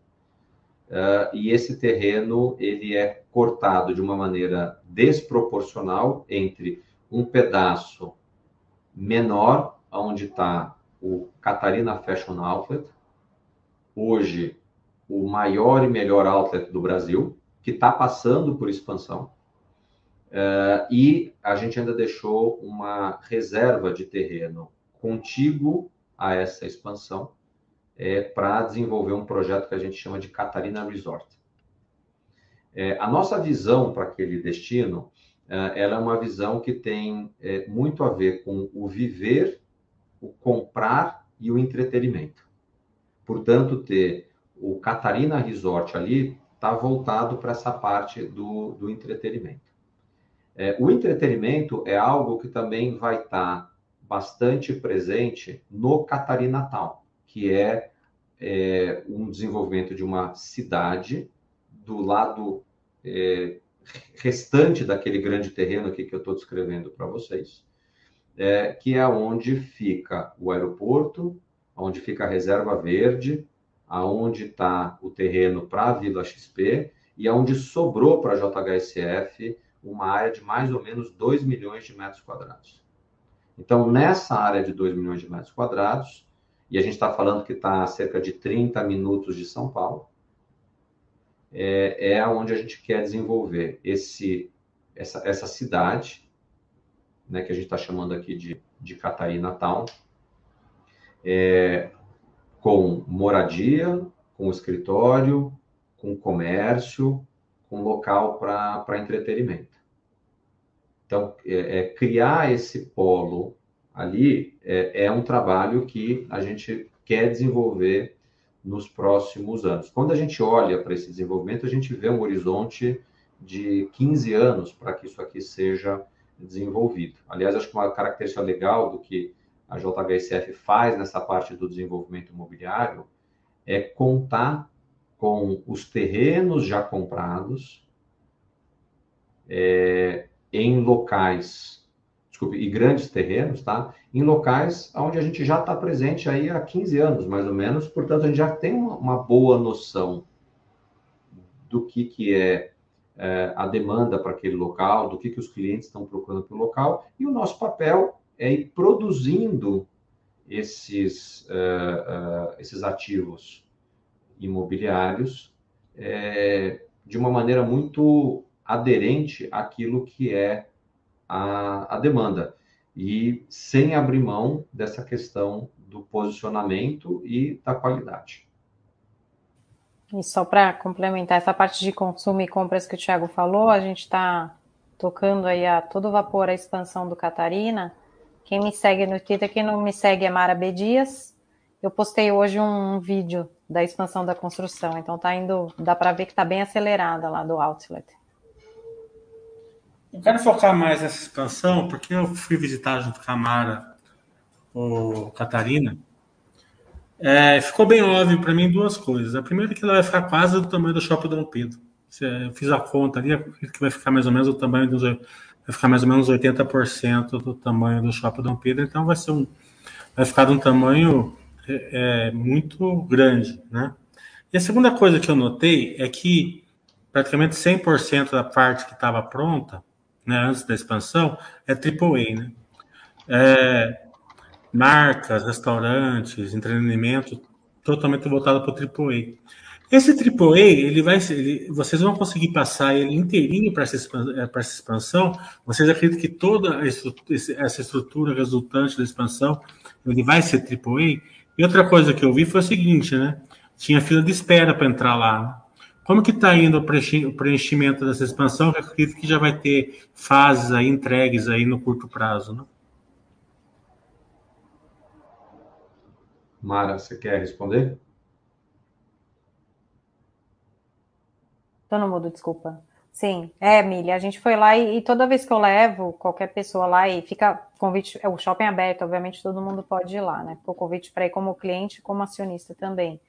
Uh, e esse terreno ele é cortado de uma maneira desproporcional entre um pedaço menor, onde está o Catarina Fashion Outlet, hoje o maior e melhor outlet do Brasil, que está passando por expansão. Uh, e a gente ainda deixou uma reserva de terreno contíguo a essa expansão é, para desenvolver um projeto que a gente chama de Catarina Resort. É, a nossa visão para aquele destino, é, ela é uma visão que tem é, muito a ver com o viver, o comprar e o entretenimento. Portanto, ter o Catarina Resort ali está voltado para essa parte do, do entretenimento. É, o entretenimento é algo que também vai estar tá bastante presente no Catarina Town, que é, é, um desenvolvimento de uma cidade do lado é, restante daquele grande terreno aqui que eu estou descrevendo para vocês, é, que é onde fica o aeroporto, onde fica a reserva verde, aonde está o terreno para a Vila XP e aonde sobrou para a JHSF uma área de mais ou menos 2 milhões de metros quadrados. Então, nessa área de 2 milhões de metros quadrados, e a gente está falando que está a cerca de 30 minutos de São Paulo, é, é onde a gente quer desenvolver esse, essa, essa cidade, né, que a gente está chamando aqui de, de Catarina Town, é, com moradia, com escritório, com comércio, com local para entretenimento. Então, é, é, criar esse polo ali é, é um trabalho que a gente quer desenvolver nos próximos anos. Quando a gente olha para esse desenvolvimento, a gente vê um horizonte de 15 anos para que isso aqui seja desenvolvido. Aliás, acho que uma característica legal do que a JHSF faz nessa parte do desenvolvimento imobiliário é contar com os terrenos já comprados é, em locais, desculpe, e grandes terrenos, tá? Em locais onde a gente já está presente aí há 15 anos, mais ou menos, portanto, a gente já tem uma, uma boa noção do que, que é, é a demanda para aquele local, do que, que os clientes estão procurando para o local, e o nosso papel é ir produzindo esses, uh, uh, esses ativos imobiliários é, de uma maneira muito aderente àquilo que é a, a demanda e sem abrir mão dessa questão do posicionamento e da qualidade. E só para complementar essa parte de consumo e compras que o Thiago falou, a gente está tocando aí a todo vapor a expansão do Catarina. Quem me segue no Twitter, quem não me segue é Mara B. Dias. Eu postei hoje um vídeo da expansão da construção, então tá indo, dá para ver que está bem acelerada lá do outlet. Eu quero focar mais nessa expansão, porque eu fui visitar junto com a Mara o Catarina. É, ficou bem óbvio para mim duas coisas. A primeira é que ela vai ficar quase do tamanho do Shopping Dom Pedro. Eu fiz a conta ali, que vai ficar mais ou menos o tamanho dos vai ficar mais ou menos 80% do tamanho do Shopping Dom Pedro, então vai ser um vai ficar de um tamanho é, é, muito grande, né? E a segunda coisa que eu notei é que praticamente 100% da parte que estava pronta, né, antes da expansão, é AAA, né? É, marcas, restaurantes, entretenimento, totalmente voltado para o AAA. Esse AAA, ele vai, ele, vocês vão conseguir passar ele inteirinho para essa, eh, essa expansão. Vocês acreditam que toda essa estrutura resultante da expansão ele vai ser AAA? E outra coisa que eu vi foi o seguinte, né? Tinha fila de espera para entrar lá. Como que está indo o preenchimento dessa expansão? Eu acredito que já vai ter fases aí entregues aí no curto prazo, né? Mara, você quer responder? Tô no mudo, desculpa. Sim, é, Milha, a gente foi lá e, e, toda vez que eu levo qualquer pessoa lá e fica convite, é o shopping aberto, obviamente todo mundo pode ir lá, né? Ficou convite para ir como cliente como acionista também.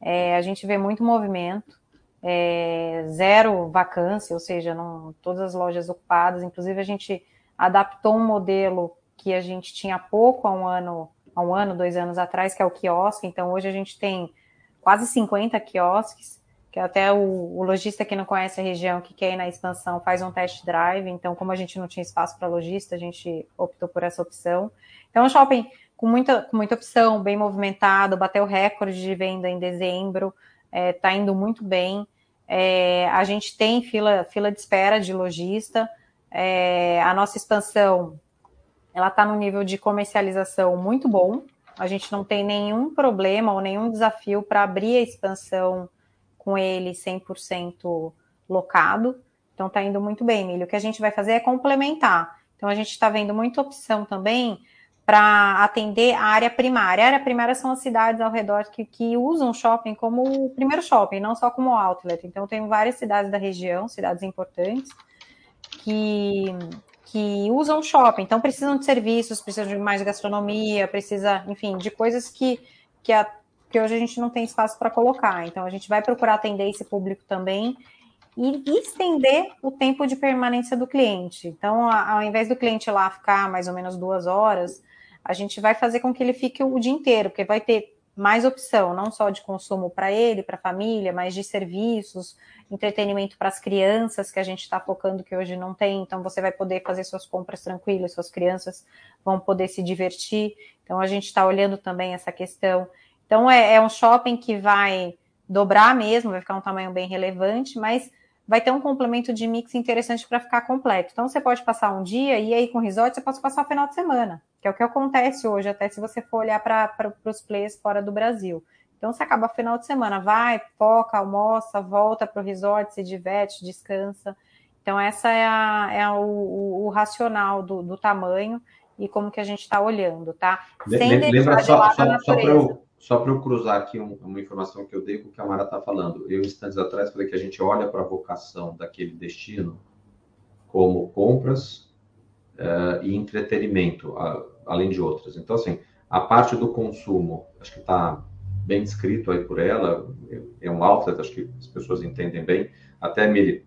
É, a gente vê muito movimento, é, zero vacância, ou seja, não, todas as lojas ocupadas, inclusive a gente adaptou um modelo que a gente tinha pouco há um ano, há um ano, dois anos atrás, que é o quiosque, então hoje a gente tem quase 50 quiosques, que até o, o lojista que não conhece a região, que quer ir na expansão, faz um test drive. Então, como a gente não tinha espaço para lojista, a gente optou por essa opção. Então, é shopping com muita, com muita opção, bem movimentado, bateu recorde de venda em dezembro, está é, tá indo muito bem. É, a gente tem fila, fila de espera de lojista. É, a nossa expansão ela está no nível de comercialização muito bom. A gente não tem nenhum problema ou nenhum desafio para abrir a expansão com ele 100% locado. Então está indo muito bem, Emílio. O que a gente vai fazer é complementar. Então a gente está vendo muita opção também para atender a área primária. A área primária são as cidades ao redor que, que usam o shopping como o primeiro shopping, não só como outlet. Então tem várias cidades da região, cidades importantes, que, que usam o shopping. Então precisam de serviços, precisam de mais gastronomia, precisa, enfim, de coisas que, que a que hoje a gente não tem espaço para colocar. Então, a gente vai procurar atender esse público também e estender o tempo de permanência do cliente. Então, ao invés do cliente lá ficar mais ou menos duas horas, a gente vai fazer com que ele fique o dia inteiro, porque vai ter mais opção, não só de consumo para ele, para a família, mas de serviços, entretenimento para as crianças, que a gente está focando que hoje não tem. Então, você vai poder fazer suas compras tranquilas, suas crianças vão poder se divertir. Então, a gente está olhando também essa questão. Então, é, é um shopping que vai dobrar mesmo, vai ficar um tamanho bem relevante, mas vai ter um complemento de mix interessante para ficar completo. Então, você pode passar um dia e aí com resort você pode passar o final de semana, que é o que acontece hoje, até se você for olhar para os players fora do Brasil. Então, você acaba final de semana, vai, foca, almoça, volta para o resort, se diverte, descansa. Então, essa é, a, é a, o, o, racional do, do, tamanho e como que a gente está olhando, tá? Sem Lembra só, só, só para eu só para eu cruzar aqui um, uma informação que eu dei com o que a Mara está falando. Eu, instantes atrás, falei que a gente olha para a vocação daquele destino como compras uh, e entretenimento, uh, além de outras. Então, assim, a parte do consumo, acho que está bem descrito aí por ela, é um outlet, acho que as pessoas entendem bem. Até, Mili,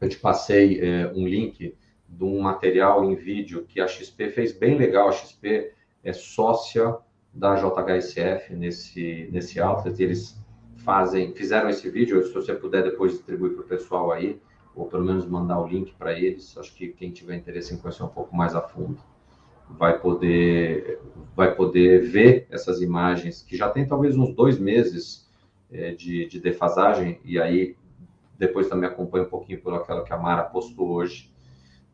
eu te passei uh, um link de um material em vídeo que a XP fez bem legal. A XP é sócia da JHSF nesse, nesse outlet. Eles fazem, fizeram esse vídeo, se você puder depois distribuir para o pessoal aí, ou pelo menos mandar o link para eles, acho que quem tiver interesse em conhecer um pouco mais a fundo vai poder, vai poder ver essas imagens, que já tem talvez uns dois meses é, de, de defasagem, e aí depois também acompanha um pouquinho por aquela que a Mara postou hoje,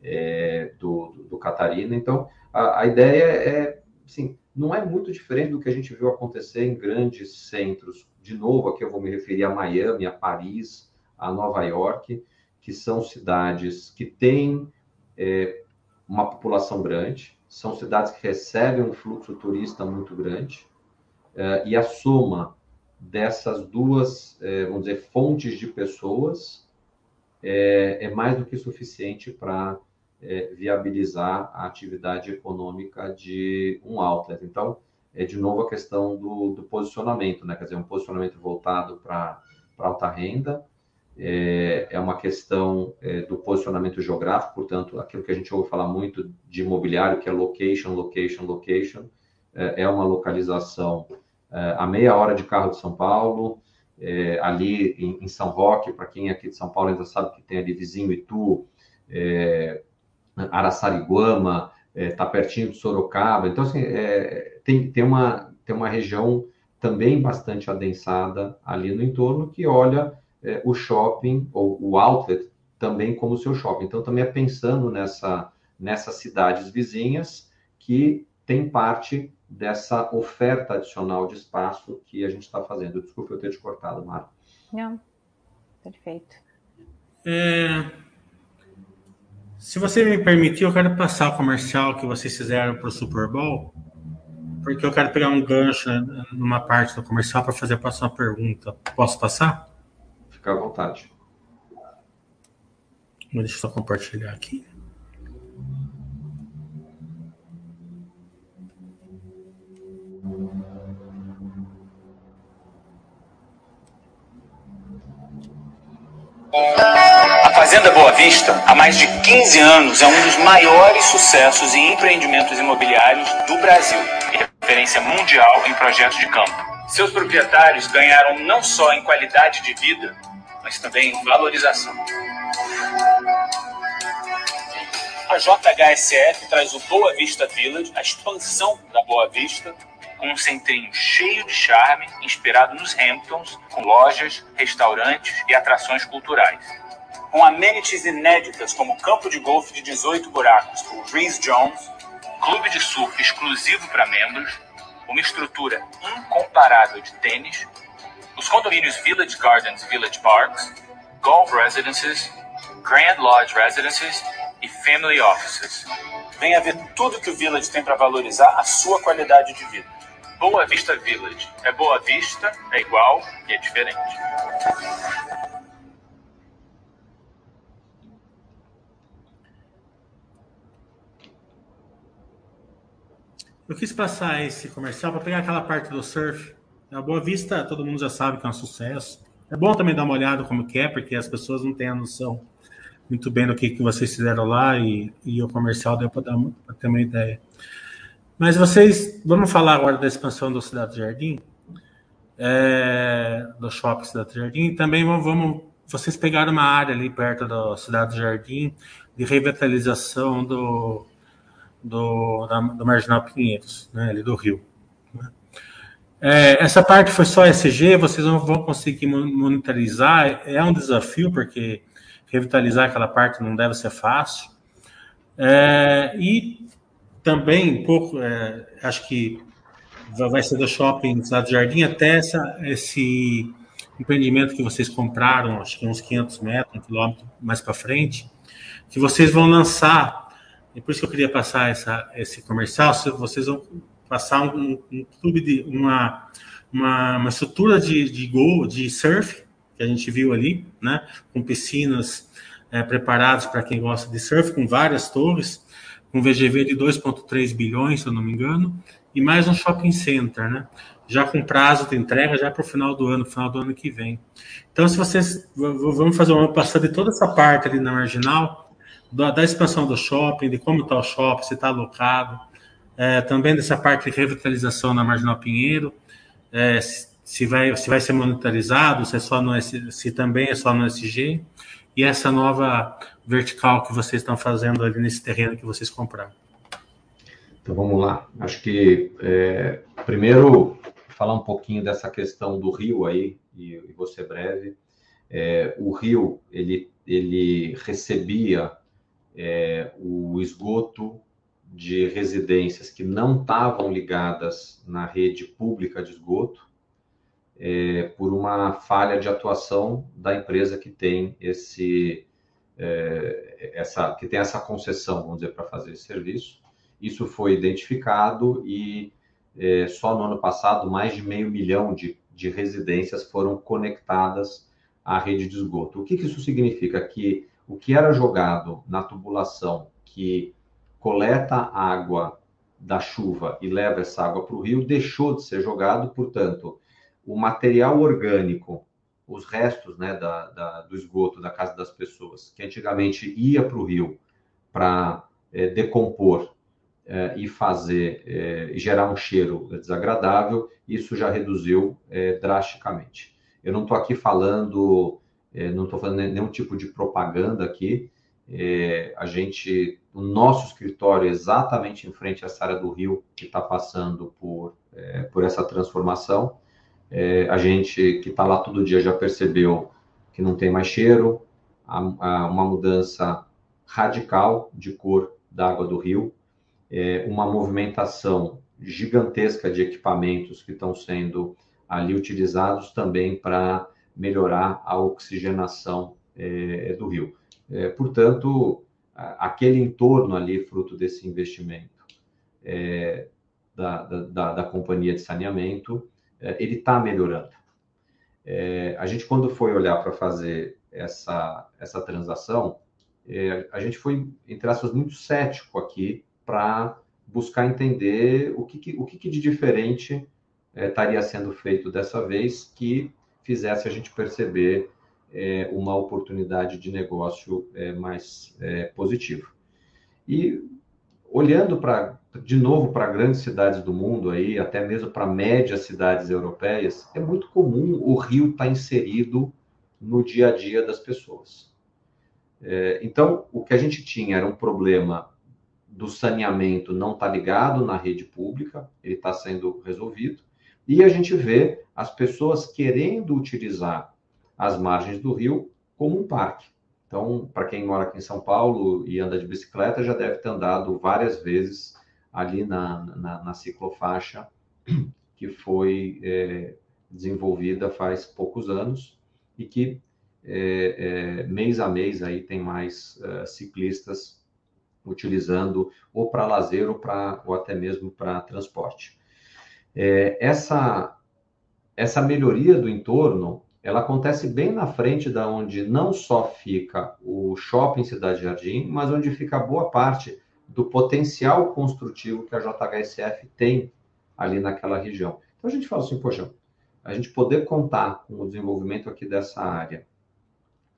é, do, do, do, Catarina. Então, a, a ideia é, sim, não é muito diferente do que a gente viu acontecer em grandes centros. De novo, aqui eu vou me referir a Miami, a Paris, a Nova York, que são cidades que têm é, uma população grande, são cidades que recebem um fluxo turista muito grande, é, e a soma dessas duas, é, vamos dizer, fontes de pessoas é, é mais do que suficiente para é, viabilizar a atividade econômica de um outlet. Então, é de novo a questão do, do posicionamento, né? Quer dizer, um posicionamento voltado para alta renda, é, é uma questão é, do posicionamento geográfico, portanto, aquilo que a gente ouve falar muito de imobiliário, que é location, location, location, é, é uma localização é, a meia hora de carro de São Paulo, é, ali em, em, São Roque, para quem é aqui de São Paulo ainda sabe que tem ali vizinho Itu, é, Araçariguama, está pertinho de Sorocaba. Então, assim, tem, tem, uma, tem uma região também bastante adensada ali no entorno que olha é, o shopping ou o outlet também como seu shopping. Então, também é pensando nessa, nessas cidades vizinhas que tem parte dessa oferta adicional de espaço que a gente está fazendo. Desculpa eu ter te cortado, Mara. Não, perfeito. É, se você me permitir, eu quero passar o comercial que vocês fizeram para o Super Bowl, porque eu quero pegar um gancho né, numa parte do comercial para fazer a próxima pergunta. Posso passar? Fica à vontade. Deixa eu só compartilhar aqui. A Fazenda Boa Vista, há mais de 15 anos, é um dos maiores sucessos em empreendimentos imobiliários do Brasil e referência mundial em projetos de campo. Seus proprietários ganharam não só em qualidade de vida, mas também valorização. A JHSF traz o Boa Vista Village, a expansão da Boa Vista, com um centrinho cheio de charme, inspirado nos Hamptons, com lojas, restaurantes e atrações culturais. Com amenities inéditas como campo de golfe de 18 buracos com Reese Jones, clube de surf exclusivo para membros, uma estrutura incomparável de tênis, os condomínios Village Gardens Village Parks, Golf Residences, Grand Lodge Residences e Family Offices. Venha ver tudo que o Village tem para valorizar a sua qualidade de vida. Boa Vista Village. É Boa Vista, é igual e é diferente. Eu quis passar esse comercial para pegar aquela parte do surf. A Boa Vista, todo mundo já sabe que é um sucesso. É bom também dar uma olhada como que é, porque as pessoas não têm a noção muito bem do que, que vocês fizeram lá e, e o comercial deu para ter uma ideia. Mas vocês, vamos falar agora da expansão do Cidade Jardim, é, do Shopping Cidade Jardim. Também vamos, vamos, vocês pegaram uma área ali perto da Cidade Jardim de revitalização do, do, da, do Marginal Pinheiros, né, ali do Rio. É, essa parte foi só SG, vocês não vão conseguir monitorizar, é um desafio, porque revitalizar aquela parte não deve ser fácil. É, e também, um pouco, é, acho que vai ser do shopping Cidade Jardim até essa, esse empreendimento que vocês compraram, acho que uns 500 metros, um quilômetro mais para frente, que vocês vão lançar, e por isso que eu queria passar essa, esse comercial, vocês vão passar um, um clube de uma, uma, uma estrutura de, de gol, de surf, que a gente viu ali, né? Com piscinas é, preparadas para quem gosta de surf, com várias torres, com VGV de 2,3 bilhões, se eu não me engano, e mais um shopping center, né? Já com prazo de entrega já para o final do ano, final do ano que vem. Então, se vocês vamos fazer uma passada de toda essa parte ali na marginal, da, da expansão do shopping, de como está o shopping, se está alocado, é, também dessa parte de revitalização na Marginal Pinheiro, é, se, vai, se vai ser monitorizado, se, é só no, se também é só no SG, e essa nova vertical que vocês estão fazendo ali nesse terreno que vocês compraram. Então vamos lá. Acho que é, primeiro falar um pouquinho dessa questão do rio aí, e, e vou ser breve. É, o rio ele, ele recebia é, o esgoto de residências que não estavam ligadas na rede pública de esgoto é, por uma falha de atuação da empresa que tem esse é, essa que tem essa concessão, vamos dizer, para fazer esse serviço. Isso foi identificado e é, só no ano passado mais de meio milhão de, de residências foram conectadas à rede de esgoto. O que, que isso significa? Que o que era jogado na tubulação que coleta água da chuva e leva essa água para o rio, deixou de ser jogado, portanto, o material orgânico, os restos né, da, da, do esgoto da casa das pessoas, que antigamente ia para o rio para é, decompor é, e fazer, é, gerar um cheiro desagradável, isso já reduziu drasticamente. Eu não estou aqui falando, não estou fazendo nenhum tipo de propaganda aqui, é, a gente, o nosso escritório é exatamente em frente a essa área do rio que está passando por, é, por essa transformação. É, a gente que está lá todo dia já percebeu que não tem mais cheiro, há, uma mudança radical de cor da água do rio, é, uma movimentação gigantesca de equipamentos que estão sendo ali utilizados também para melhorar a oxigenação é, do rio. É, portanto, aquele entorno ali, fruto desse investimento é, da, da, da, companhia de saneamento, é, ele está melhorando. É, a gente, quando foi olhar para fazer essa, essa transação, é, a gente foi, entre aspas, muito cético aqui para buscar entender o que, que o que, que, de diferente é, estaria sendo feito dessa vez que fizesse a gente perceber é, uma oportunidade de negócio é, mais é, positiva. E olhando para de novo para grandes cidades do mundo aí, até mesmo para médias cidades europeias, é muito comum o rio estar tá inserido no dia a dia das pessoas. É, então, o que a gente tinha era um problema do saneamento não estar tá ligado na rede pública, ele está sendo resolvido, e a gente vê as pessoas querendo utilizar as margens do rio como um parque. Então, para quem mora aqui em São Paulo e anda de bicicleta, já deve ter andado várias vezes ali na, na, na ciclofaixa que foi é, desenvolvida faz poucos anos e que é, é, mês a mês aí tem mais é, ciclistas utilizando ou para lazer ou, para ou até mesmo para transporte. É, essa, essa melhoria do entorno ela acontece bem na frente da onde não só fica o shopping Cidade Jardim, mas onde fica boa parte do potencial construtivo que a JHSF tem ali naquela região. Então a gente fala assim, poxa, a gente poder contar com o desenvolvimento aqui dessa área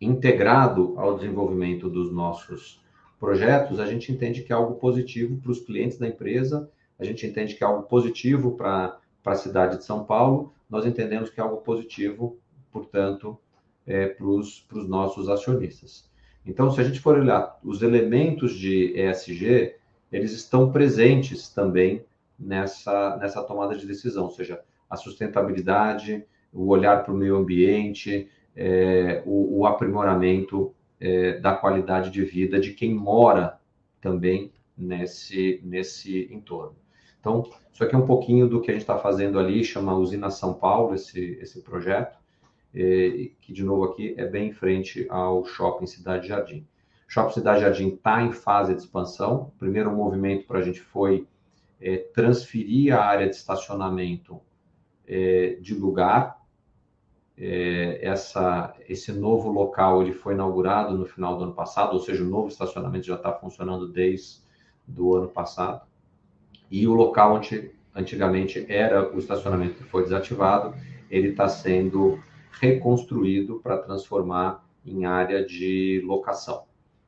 integrado ao desenvolvimento dos nossos projetos, a gente entende que é algo positivo para os clientes da empresa, a gente entende que é algo positivo para a cidade de São Paulo, nós entendemos que é algo positivo, portanto, é, para os nossos acionistas. Então, se a gente for olhar os elementos de ESG, eles estão presentes também nessa, nessa tomada de decisão, ou seja, a sustentabilidade, o olhar para o meio ambiente, é, o, o, aprimoramento é, da qualidade de vida de quem mora também nesse, nesse entorno. Então, isso aqui é um pouquinho do que a gente está fazendo ali, chama Usina São Paulo, esse, esse projeto, é, que de novo aqui é bem em frente ao Shopping Cidade Jardim. Shopping Cidade Jardim está em fase de expansão. O primeiro movimento para a gente foi é, transferir a área de estacionamento é, de lugar. Essa, esse novo local ele foi inaugurado no final do ano passado, ou seja, o novo estacionamento já está funcionando desde do ano passado. E o local onde antigamente era o estacionamento que foi desativado, ele está sendo reconstruído para transformar em área de locação.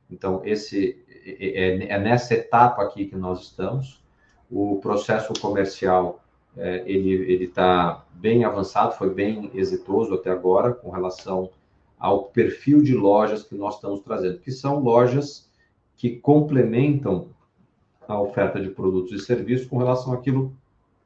Então, esse é, é, é, nessa etapa aqui que nós estamos. O processo comercial é, ele está bem avançado, foi bem exitoso até agora com relação ao perfil de lojas que nós estamos trazendo, que são lojas que complementam a oferta de produtos e serviços com relação àquilo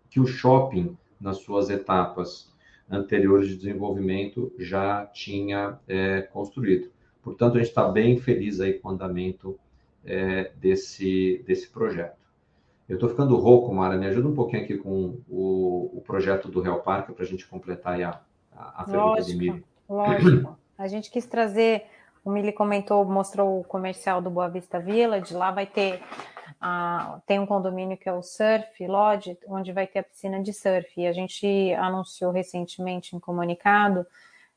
que o shopping, nas suas etapas anteriores de desenvolvimento, já tinha é, construído. Portanto, a gente está bem feliz aí com o andamento é, desse, desse projeto. Eu estou ficando rouco, Mara, me ajuda um pouquinho aqui com o, o projeto do Real Parque para a gente completar a, a, a pergunta de Mili. Lógico. A gente quis trazer, o Mili comentou, mostrou o comercial do Boa Vista Village, lá vai ter tem um condomínio que é o Surf Lodge, onde vai ter a piscina de surf. E a gente anunciou recentemente em comunicado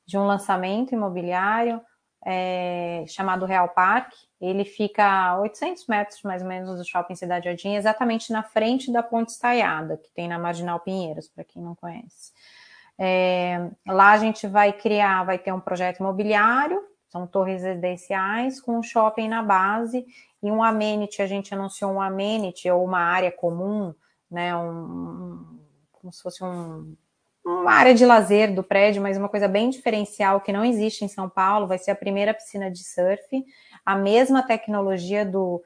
de um lançamento imobiliário é, chamado Real Park. Ele fica a 800 metros mais ou menos do Shopping Cidade Jardim, exatamente na frente da Ponte Estaiada, que tem na Marginal Pinheiros, para quem não conhece. É, lá a gente vai criar, vai ter um projeto imobiliário, são torres residenciais com shopping na base e um amenity, a gente anunciou um amenity ou uma área comum, né, um, como se fosse um, uma área de lazer do prédio, mas uma coisa bem diferencial que não existe em São Paulo, vai ser a primeira piscina de surf, a mesma tecnologia do,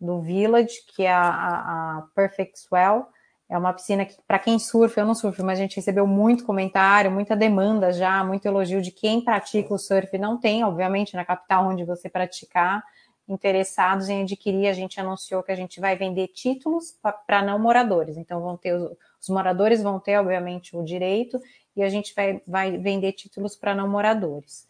do Village, que é a, a, a Perfect Swell, é uma piscina que, para quem surfa, eu não surfo, mas a gente recebeu muito comentário, muita demanda já, muito elogio de quem pratica o surf. Não tem, obviamente, na capital onde você praticar, interessados em adquirir, a gente anunciou que a gente vai vender títulos para não moradores. Então, vão ter os, os, moradores vão ter, obviamente, o direito, e a gente vai, vai vender títulos para não moradores.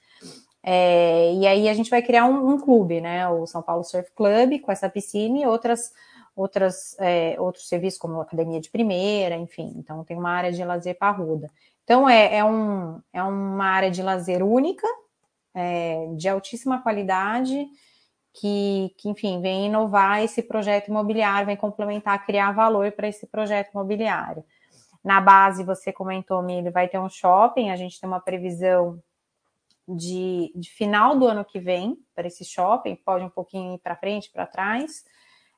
É, e aí a gente vai criar um, um, clube, né? O São Paulo Surf Club, com essa piscina e outras, outras, é, outros serviços, como academia de primeira, enfim. Então, tem uma área de lazer parruda. Então, é, é, um, é uma área de lazer única, é, de altíssima qualidade que, que, enfim, vem inovar esse projeto imobiliário, vem complementar, criar valor para esse projeto imobiliário. Na base, você comentou, Milho, vai ter um shopping, a gente tem uma previsão de, de final do ano que vem para esse shopping, pode um pouquinho ir para frente, para trás,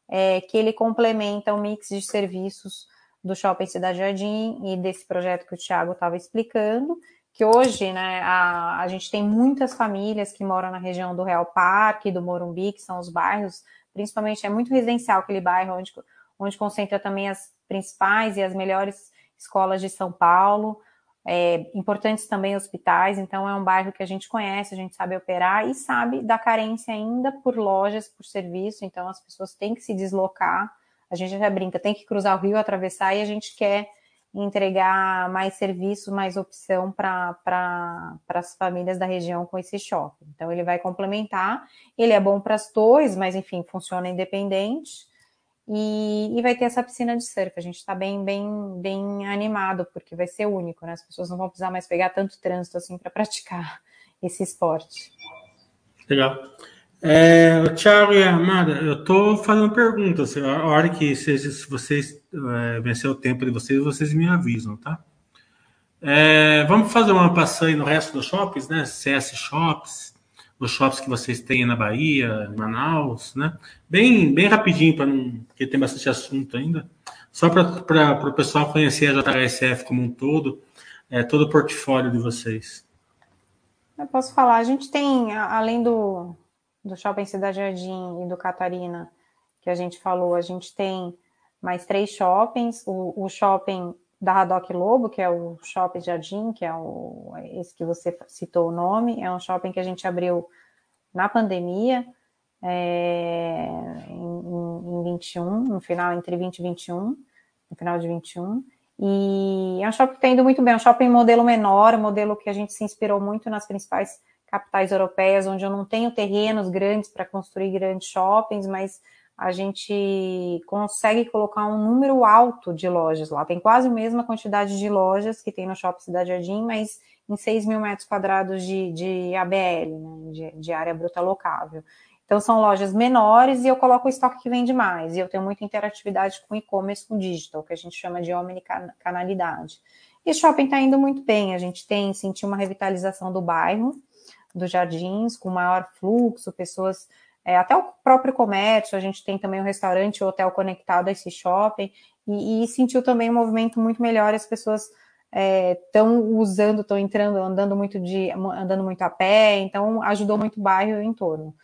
é, que ele complementa o mix de serviços do Shopping Cidade Jardim e desse projeto que o Thiago estava explicando, que hoje, né, a, a gente tem muitas famílias que moram na região do Real Parque, do Morumbi, que são os bairros, principalmente é muito residencial aquele bairro onde, onde concentra também as principais e as melhores escolas de São Paulo, é, importantes também hospitais, então é um bairro que a gente conhece, a gente sabe operar e sabe da carência ainda por lojas, por serviço, então as pessoas têm que se deslocar, a gente já brinca, tem que cruzar o rio, atravessar e a gente quer entregar mais serviços, mais opção para pra, as famílias da região com esse shopping. Então, ele vai complementar, ele é bom para as torres, mas enfim, funciona independente. E, e, vai ter essa piscina de surf. A gente está bem, bem, bem animado, porque vai ser único, né? As pessoas não vão precisar mais pegar tanto trânsito assim para praticar esse esporte. Legal. É, Tiago e Amada, eu estou fazendo perguntas. A hora que se vocês é, vencer o tempo de vocês, vocês me avisam, tá? É, vamos fazer uma passeio no resto dos shoppings, né? CS Shops, os shops que vocês têm na Bahia, em Manaus, né? Bem, bem rapidinho, para não, porque tem bastante assunto ainda. Só para o pessoal conhecer a JHSF como um todo, é, todo o portfólio de vocês. Eu posso falar, a gente tem, além do, do Shopping Cidade Jardim e do Catarina, que a gente falou, a gente tem mais três shoppings, o, o shopping da Radoc Lobo, que é o Shopping Jardim, que é o, esse que você citou o nome, é um shopping que a gente abriu na pandemia, é, em, em 21, no final, entre 20 e 21, no final de 21, e é um shopping que está indo muito bem, é um shopping modelo menor, modelo que a gente se inspirou muito nas principais capitais europeias, onde eu não tenho terrenos grandes para construir grandes shoppings, mas a gente consegue colocar um número alto de lojas lá. Tem quase a mesma quantidade de lojas que tem no Shopping Cidade Jardim, mas em 6 mil metros quadrados de, de ABL, né, de, de área bruta locável. Então, são lojas menores e eu coloco o estoque que vende mais. E eu tenho muita interatividade com e-commerce, com digital, que a gente chama de omnicanalidade. E shopping está indo muito bem. A gente tem sentido uma revitalização do bairro, dos jardins, com maior fluxo, pessoas é, até o próprio comércio, a gente tem também o restaurante e o hotel conectado a esse shopping, e, e sentiu também um movimento muito melhor, as pessoas estão é, usando, estão entrando, andando muito de, andando muito a pé, então ajudou muito o bairro em torno.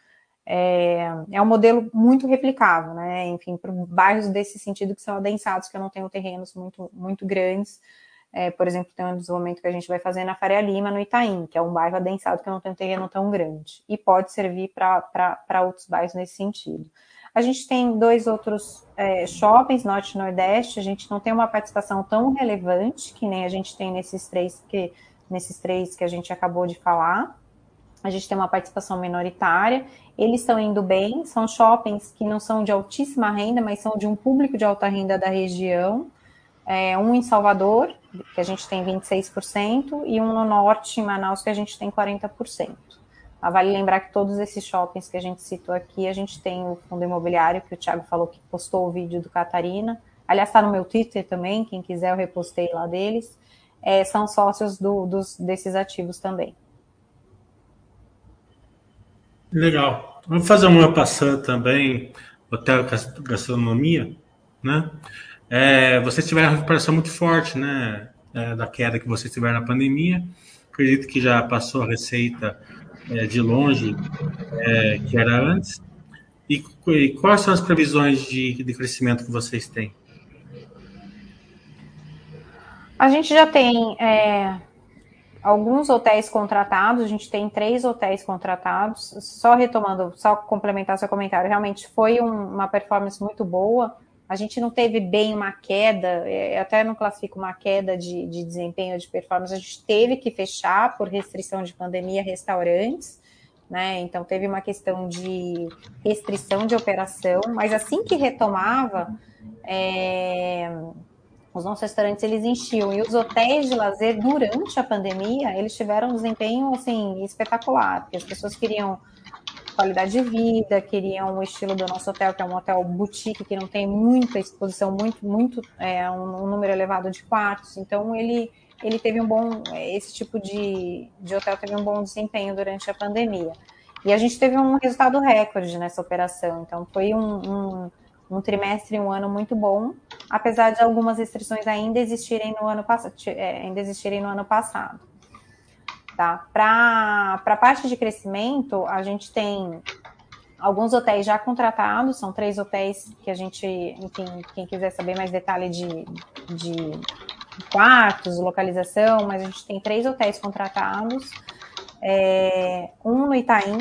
É, é um modelo muito replicável, né? Enfim, para bairros desse sentido que são adensados, que não tenho terrenos muito, muito grandes, é, por exemplo, tem um desenvolvimento que a gente vai fazer na Faria Lima, no Itaim, que é um bairro adensado que não tem um terreno tão grande, e pode servir para outros bairros nesse sentido. A gente tem dois outros é, shoppings, Norte e Nordeste, a gente não tem uma participação tão relevante que nem a gente tem nesses três que, nesses três que a gente acabou de falar. A gente tem uma participação minoritária, eles estão indo bem, são shoppings que não são de altíssima renda, mas são de um público de alta renda da região. É, um em Salvador, que a gente tem 26%, e um no norte, em Manaus, que a gente tem 40%. Ah, vale lembrar que todos esses shoppings que a gente citou aqui, a gente tem o fundo imobiliário, que o Thiago falou que postou o vídeo do Catarina. Aliás, está no meu Twitter também, quem quiser eu repostei lá deles. É, são sócios do, dos, desses ativos também. Legal. Vamos fazer uma passando também, hotel gastronomia, né? É, vocês tiveram uma recuperação muito forte, né? É, da queda que vocês tiveram na pandemia. Acredito que já passou a receita é, de longe é, que era antes. E, e, quais são as previsões de, de crescimento que vocês têm? A gente já tem é, alguns hotéis contratados, a gente tem três hotéis contratados. Só retomando, só complementar seu comentário, realmente foi um, uma performance muito boa a gente não teve bem uma queda, é, até não classifico uma queda de, de desempenho de performance, a gente teve que fechar por restrição de pandemia restaurantes, né? Então teve uma questão de restrição de operação, mas assim que retomava, é, os nossos restaurantes eles enchiam e os hotéis de lazer durante a pandemia eles tiveram um desempenho assim espetacular, porque as pessoas queriam qualidade de vida, queriam o estilo do nosso hotel, que é um hotel boutique, que não tem muita exposição, muito, muito, é, um, um número elevado de quartos. Então, ele, ele teve um bom, esse tipo de, de hotel teve um bom desempenho durante a pandemia. E a gente teve um resultado recorde nessa operação. Então, foi um, um, um trimestre, um ano muito bom, apesar de algumas restrições ainda existirem no ano, é, ainda existirem no ano passado. Tá? Para a parte de crescimento, a gente tem alguns hotéis já contratados, são três hotéis que a gente, enfim, quem quiser saber mais detalhe de, de quartos, localização, mas a gente tem três hotéis contratados, é, um no Itaim,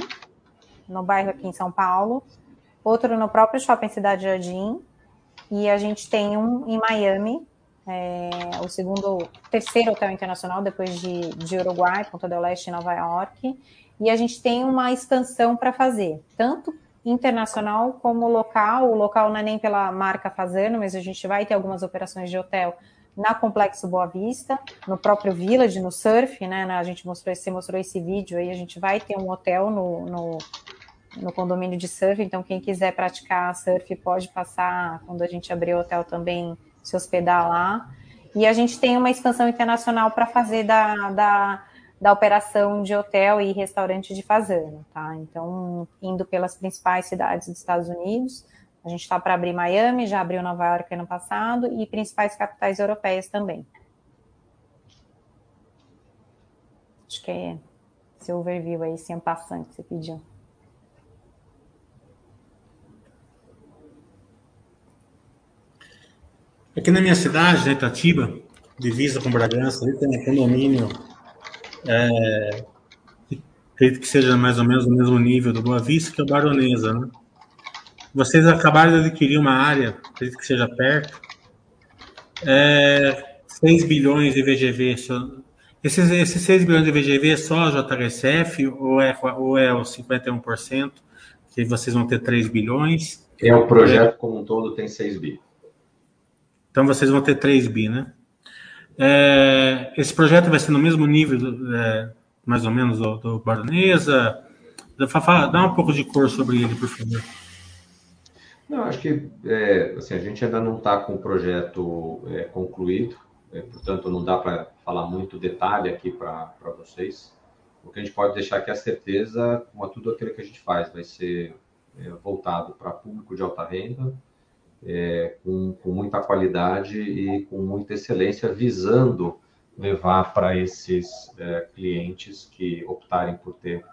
no bairro aqui em São Paulo, outro no próprio Shopping Cidade Jardim, e a gente tem um em Miami, é, o segundo, terceiro hotel internacional depois de, de Uruguai, Ponta del Leste e Nova York. E a gente tem uma expansão para fazer, tanto internacional como local. O local não é nem pela marca fazendo, mas a gente vai ter algumas operações de hotel na Complexo Boa Vista, no próprio Village, no surf, né? A gente mostrou, você mostrou esse vídeo aí, a gente vai ter um hotel no, no, no condomínio de surf, então quem quiser praticar surf pode passar quando a gente abrir o hotel também se hospedar lá. E a gente tem uma expansão internacional para fazer da, da, da operação de hotel e restaurante de fazenda, tá? Então, indo pelas principais cidades dos Estados Unidos, a gente está para abrir Miami, já abriu Nova York ano passado, e principais capitais europeias também. Acho que é esse overview aí, sem passante, que você pediu. Aqui na minha cidade, né, Itatiba, divisa com Bragança, ali tem um condomínio, é, acredito que seja mais ou menos o mesmo nível do Boa Vista, que é o Baronesa, né? Vocês acabaram de adquirir uma área, acredito que seja perto, é, 6 bilhões de VGV. Esses, esses 6 bilhões de VGV é só a JHSF ou é, ou é os 51%, que vocês vão ter 3 bilhões? É o projeto como um todo tem 6 bilhões. Então vocês vão ter 3 bi, né? É, esse projeto vai ser no mesmo nível, é, mais ou menos, do, do Baronesa. Dá um pouco de cor sobre ele, por favor. Não, acho que é, assim, a gente ainda não está com o projeto é, concluído, é, portanto não dá para falar muito detalhe aqui para vocês. O que a gente pode deixar aqui é a certeza, como tudo aquilo que a gente faz, vai ser é, voltado para público de alta renda, é, com, com, muita qualidade e com muita excelência, visando levar para esses é, clientes que optarem por ter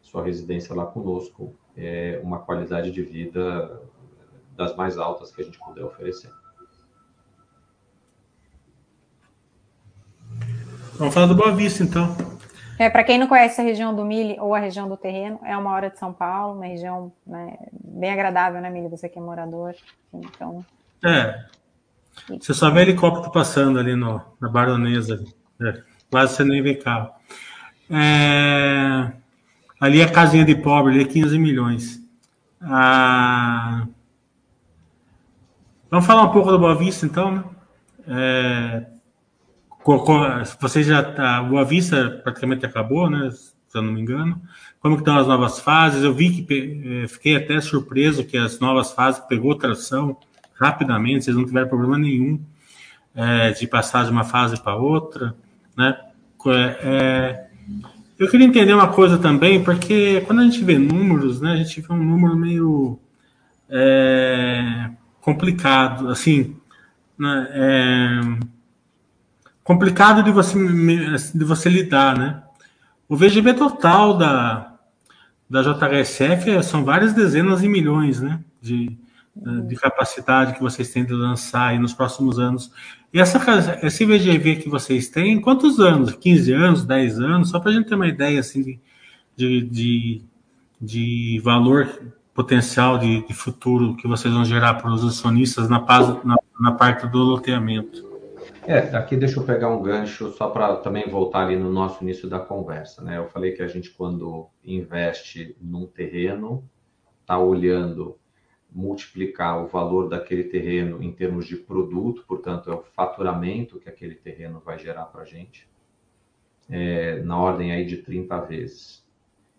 sua residência lá conosco é, uma qualidade de vida das mais altas que a gente puder oferecer. Vamos falar do Boa Vista, então. É, para quem não conhece a região do Mille ou a região do Terreno, é uma hora de São Paulo, uma região né, bem agradável, né, Mille? Você que é morador. Então... É. Você só vê helicóptero passando ali no, na Baronesa. É, quase você nem vê carro. É, ali é a casinha de pobre, ali é 15 milhões. Ah, vamos falar um pouco do Boa Vista, então, né? É, vocês já a Boa Vista praticamente acabou, né? Se eu não me engano. Como que estão as novas fases? Eu vi que eh, fiquei até surpreso que as novas fases pegou tração rapidamente, vocês não tiveram problema nenhum é, de passar de uma fase para outra, né? É, eu queria entender uma coisa também, porque quando a gente vê números, né, a gente vê um número meio é, complicado, assim, né, complicado de você, de você lidar, né? O VGB total da, da JHSF são várias dezenas de milhões, né? De, de capacidade que vocês têm de lançar aí nos próximos anos. E essa, esse VGV que vocês têm, quantos anos? 15 anos, 10 anos? Só para a gente ter uma ideia assim, de, de, de, de valor potencial de, de, futuro que vocês vão gerar para os acionistas na, na, na parte do loteamento. É, aqui deixa eu pegar um gancho só para também voltar ali no nosso início da conversa, né? Eu falei que a gente quando investe num terreno, está olhando multiplicar o valor daquele terreno em termos de produto, portanto é o faturamento que aquele terreno vai gerar para a gente, é, na ordem aí de 30 vezes.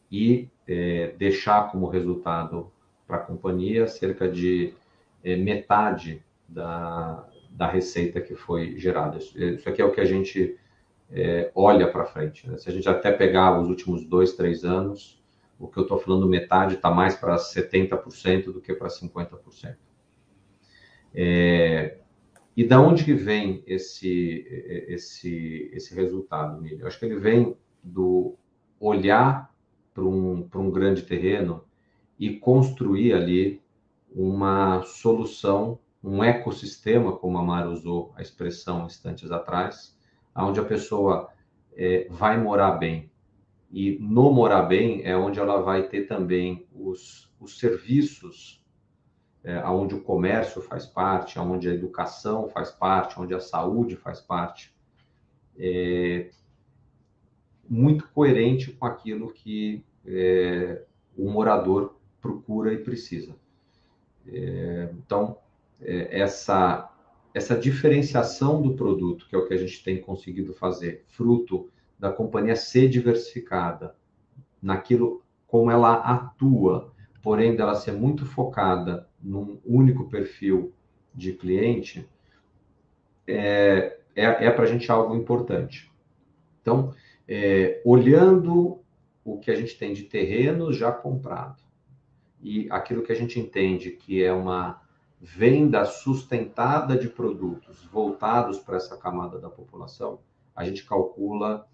E é, deixar como resultado para a companhia cerca de é, metade da, da receita que foi gerada. Isso aqui é o que a gente é, olha para frente. Né? Se a gente até pegar os últimos dois, três anos, o que eu estou falando metade está mais para 70% do que para 50%. É, e da onde que vem esse, esse, esse resultado, Eu acho que ele vem do olhar para um, um grande terreno e construir ali uma solução um ecossistema, como a Mara usou a expressão instantes atrás, onde a pessoa é, vai morar bem. E no morar bem é onde ela vai ter também os, os serviços, é, onde o comércio faz parte, onde a educação faz parte, onde a saúde faz parte. É, muito coerente com aquilo que é, o morador procura e precisa. É, então, essa, essa diferenciação do produto, que é o que a gente tem conseguido fazer, fruto da companhia ser diversificada naquilo como ela atua, porém dela ser muito focada num único perfil de cliente, é, é, é para a gente algo importante. Então, é, olhando o que a gente tem de terreno já comprado e aquilo que a gente entende que é uma venda sustentada de produtos voltados para essa camada da população, a gente calcula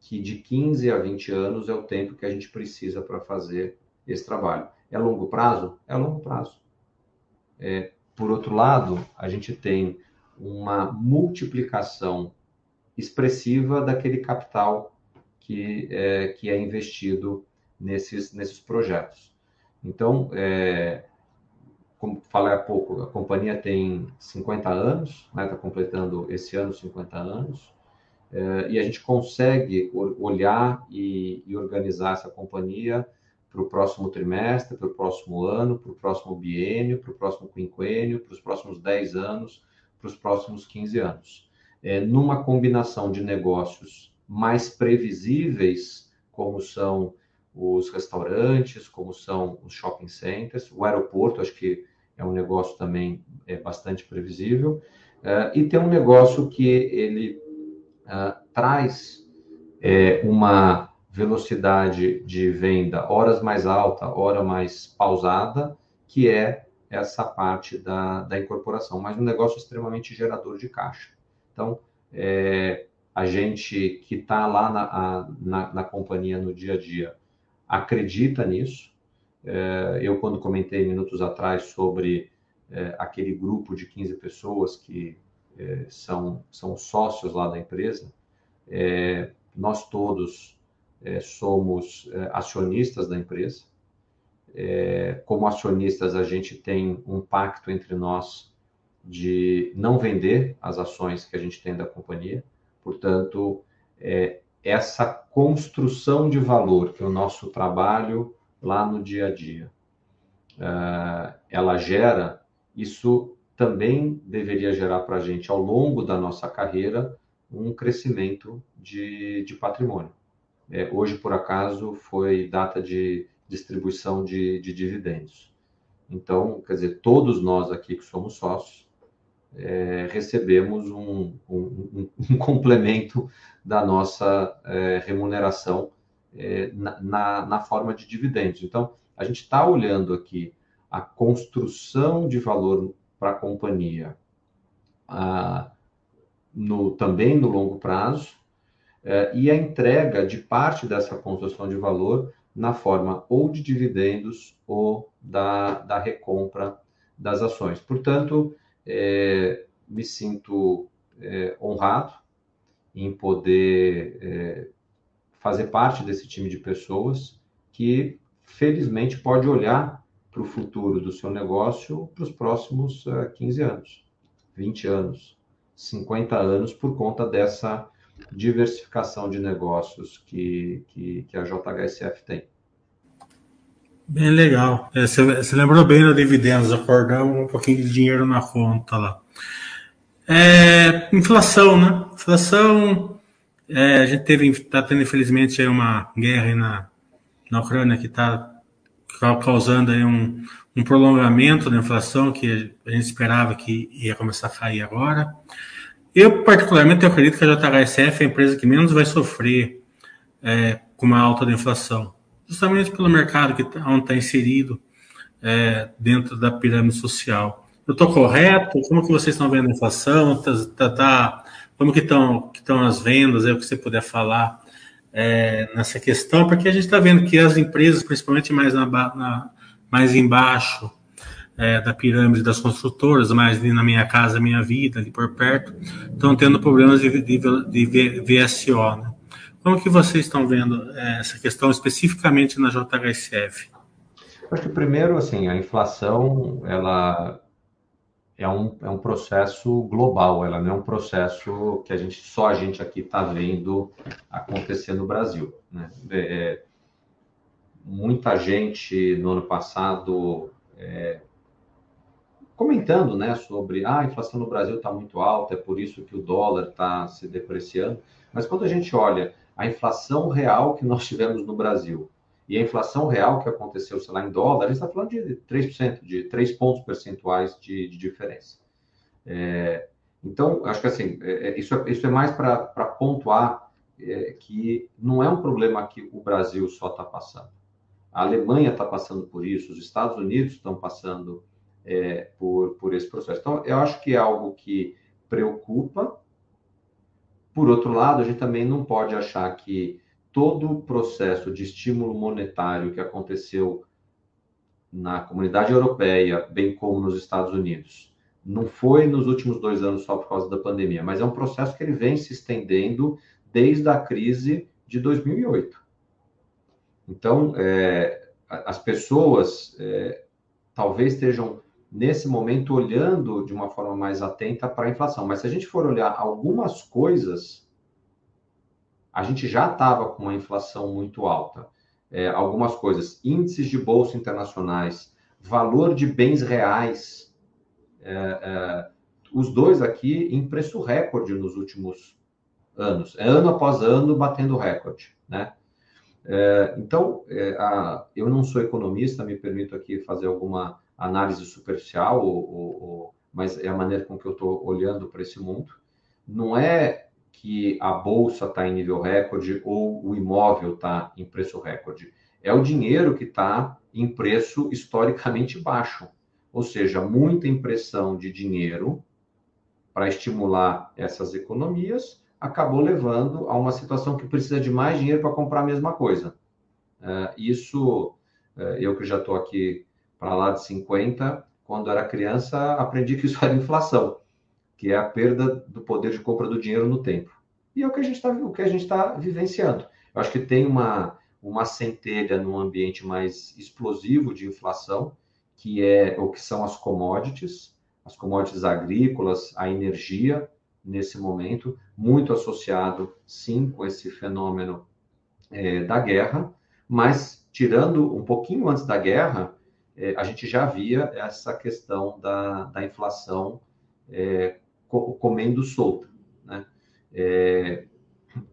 que de 15 a 20 anos é o tempo que a gente precisa para fazer esse trabalho. É longo prazo? É longo prazo. É, por outro lado, a gente tem uma multiplicação expressiva daquele capital que é, que é investido nesses, nesses projetos. Então, é, como falei há pouco, a companhia tem 50 anos, está né, tá completando esse ano 50 anos, é, e a gente consegue olhar e, e organizar essa companhia para o próximo trimestre, para o próximo ano, para o próximo biênio, para o próximo quinquênio, para os próximos 10 anos, para os próximos 15 anos. É, numa combinação de negócios mais previsíveis, como são os restaurantes, como são os shopping centers, o aeroporto, acho que é um negócio também é, bastante previsível, uh, e tem um negócio que ele uh, traz é, uma velocidade de venda horas mais alta, hora mais pausada, que é essa parte da, da incorporação, mas um negócio extremamente gerador de caixa. Então, é, a gente que está lá na, na, na, companhia no dia a dia acredita nisso. É, eu, quando comentei minutos atrás sobre é, aquele grupo de 15 pessoas que é, são, são sócios lá da empresa, nós todos somos acionistas da empresa. como acionistas, a gente tem um pacto entre nós de não vender as ações que a gente tem da companhia Portanto, é, essa construção de valor que o nosso trabalho lá no dia a dia uh, ela gera, isso também deveria gerar para a gente ao longo da nossa carreira um crescimento de, de patrimônio. É, hoje, por acaso, foi data de distribuição de, de dividendos. Então, quer dizer, todos nós aqui que somos sócios é, recebemos um, um, um, complemento da nossa é, remuneração é, na, na, forma de dividendos. Então, a gente está olhando aqui a construção de valor para a companhia no, também no longo prazo é, e a entrega de parte dessa construção de valor na forma ou de dividendos ou da, da recompra das ações. Portanto, é, me sinto é, honrado em poder é, fazer parte desse time de pessoas que, felizmente, pode olhar para o futuro do seu negócio para os próximos uh, é, 15 anos, 20 anos, 50 anos, por conta dessa diversificação de negócios que, que, que a JHSF tem. Bem legal. É, você, você, lembrou bem do dividendos, acordamos um pouquinho de dinheiro na conta lá. É, inflação, né? Inflação, é, a gente teve, está tendo infelizmente aí uma guerra na, na Ucrânia que está causando aí um, um prolongamento da inflação que a gente esperava que ia começar a cair agora. Eu, particularmente, eu acredito que a JHSF é a empresa que menos vai sofrer é, com uma alta da inflação justamente pelo mercado que tá, onde está inserido é, dentro da pirâmide social. Eu estou correto? Como que vocês estão vendo a inflação? Tá, tá, tá como que estão que as vendas? É o que você puder falar é, nessa questão, porque a gente está vendo que as empresas, principalmente mais na, na mais embaixo é, da pirâmide das construtoras, mais na minha casa, minha vida, ali por perto, estão tendo problemas de, de, de VSO, né? Como que vocês estão vendo é, essa questão especificamente na JHSF? Acho que primeiro, assim, a inflação, ela é um, é um processo global, ela não é um processo que a gente só a gente aqui está vendo acontecer no Brasil. Né? É, é, muita gente no ano passado é, comentando né, sobre ah, a inflação no Brasil está muito alta, é por isso que o dólar está se depreciando. Mas quando a gente olha a inflação real que nós tivemos no Brasil e a inflação real que aconteceu, sei lá, em dólar, a gente está falando de 3%, de 3 pontos percentuais de, de diferença. É, Então, acho que assim, é, é, isso, é, isso é mais para pontuar é, que não é um problema que o Brasil só está passando. A Alemanha está passando por isso, os Estados Unidos estão passando é, por, por esse processo. Então, eu acho que é algo que preocupa. Por outro lado, a gente também não pode achar que todo o processo de estímulo monetário que aconteceu na comunidade europeia, bem como nos Estados Unidos, não foi nos últimos dois anos só por causa da pandemia, mas é um processo que ele vem se estendendo desde a crise de 2008. Então, é, as pessoas é, talvez estejam nesse momento olhando de uma forma mais atenta para a inflação, mas se a gente for olhar algumas coisas, a gente já estava com uma inflação muito alta. É, algumas coisas, índices de bolsa internacionais, valor de bens reais, é, é, os dois aqui em preço recorde nos últimos anos, é ano após ano batendo recorde, né? É, então, é, a, eu não sou economista, me permito aqui fazer alguma análise superficial, ou, ou, ou, mas é a maneira com que eu estou olhando para esse mundo. Não é que a bolsa está em nível recorde ou o imóvel está em preço recorde. É o dinheiro que está em preço historicamente baixo. Ou seja, muita impressão de dinheiro para estimular essas economias acabou levando a uma situação que precisa de mais dinheiro para comprar a mesma coisa. Uh, isso, uh, eu que já estou aqui para lá de 50, quando era criança, aprendi que isso era inflação, que é a perda do poder de compra do dinheiro no tempo. E é o que a gente está está vivenciando. Eu acho que tem uma uma centelha num ambiente mais explosivo de inflação, que é o que são as commodities, as commodities agrícolas, a energia, nesse momento, muito associado, sim, com esse fenômeno é, da guerra, mas tirando um pouquinho antes da guerra, a gente já via essa questão da, da inflação é, comendo solta. Né? É,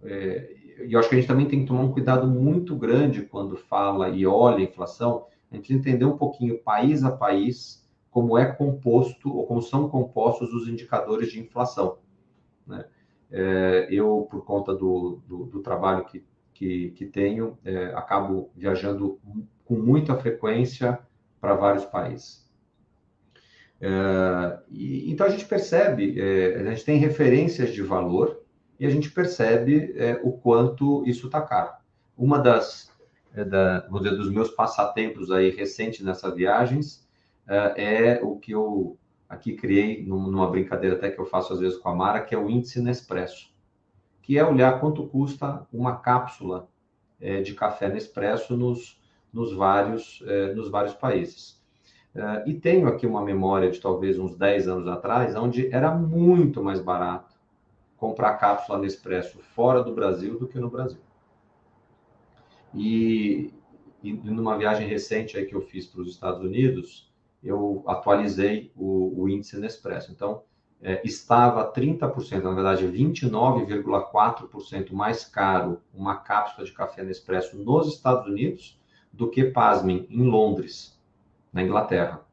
é, e eu acho que a gente também tem que tomar um cuidado muito grande quando fala e olha a inflação, a gente entender um pouquinho, país a país, como é composto ou como são compostos os indicadores de inflação. Né? É, eu, por conta do, do, do trabalho que, que, que tenho, é, acabo viajando com muita frequência para vários países. É, e, então a gente percebe, é, a gente tem referências de valor e a gente percebe é, o quanto isso está caro. Uma das, é, da, dizer, dos meus passatempos aí recentes nessas viagens é o que eu aqui criei numa brincadeira até que eu faço às vezes com a Mara, que é o índice Nespresso, que é olhar quanto custa uma cápsula é, de café Nespresso nos, nos, vários, é, nos vários países. É, e tenho aqui uma memória de talvez uns 10 anos atrás, onde era muito mais barato comprar cápsula Nespresso fora do Brasil do que no Brasil. E, e numa viagem recente aí que eu fiz para os Estados Unidos, eu atualizei o, o índice Nespresso. Então, é, estava 30%, na verdade 29,4% mais caro uma cápsula de café Nespresso nos Estados Unidos do que, pasmem, em Londres, na Inglaterra.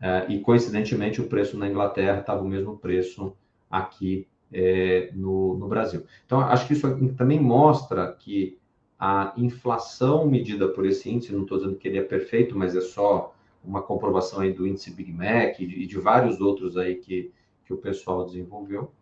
É, e, coincidentemente, o preço na Inglaterra estava o mesmo preço aqui é, no, no Brasil. Então, acho que isso também mostra que a inflação medida por esse índice, não estou dizendo que ele é perfeito, mas é só uma comprovação aí do índice Big Mac e de, de vários outros aí que, que o pessoal desenvolveu,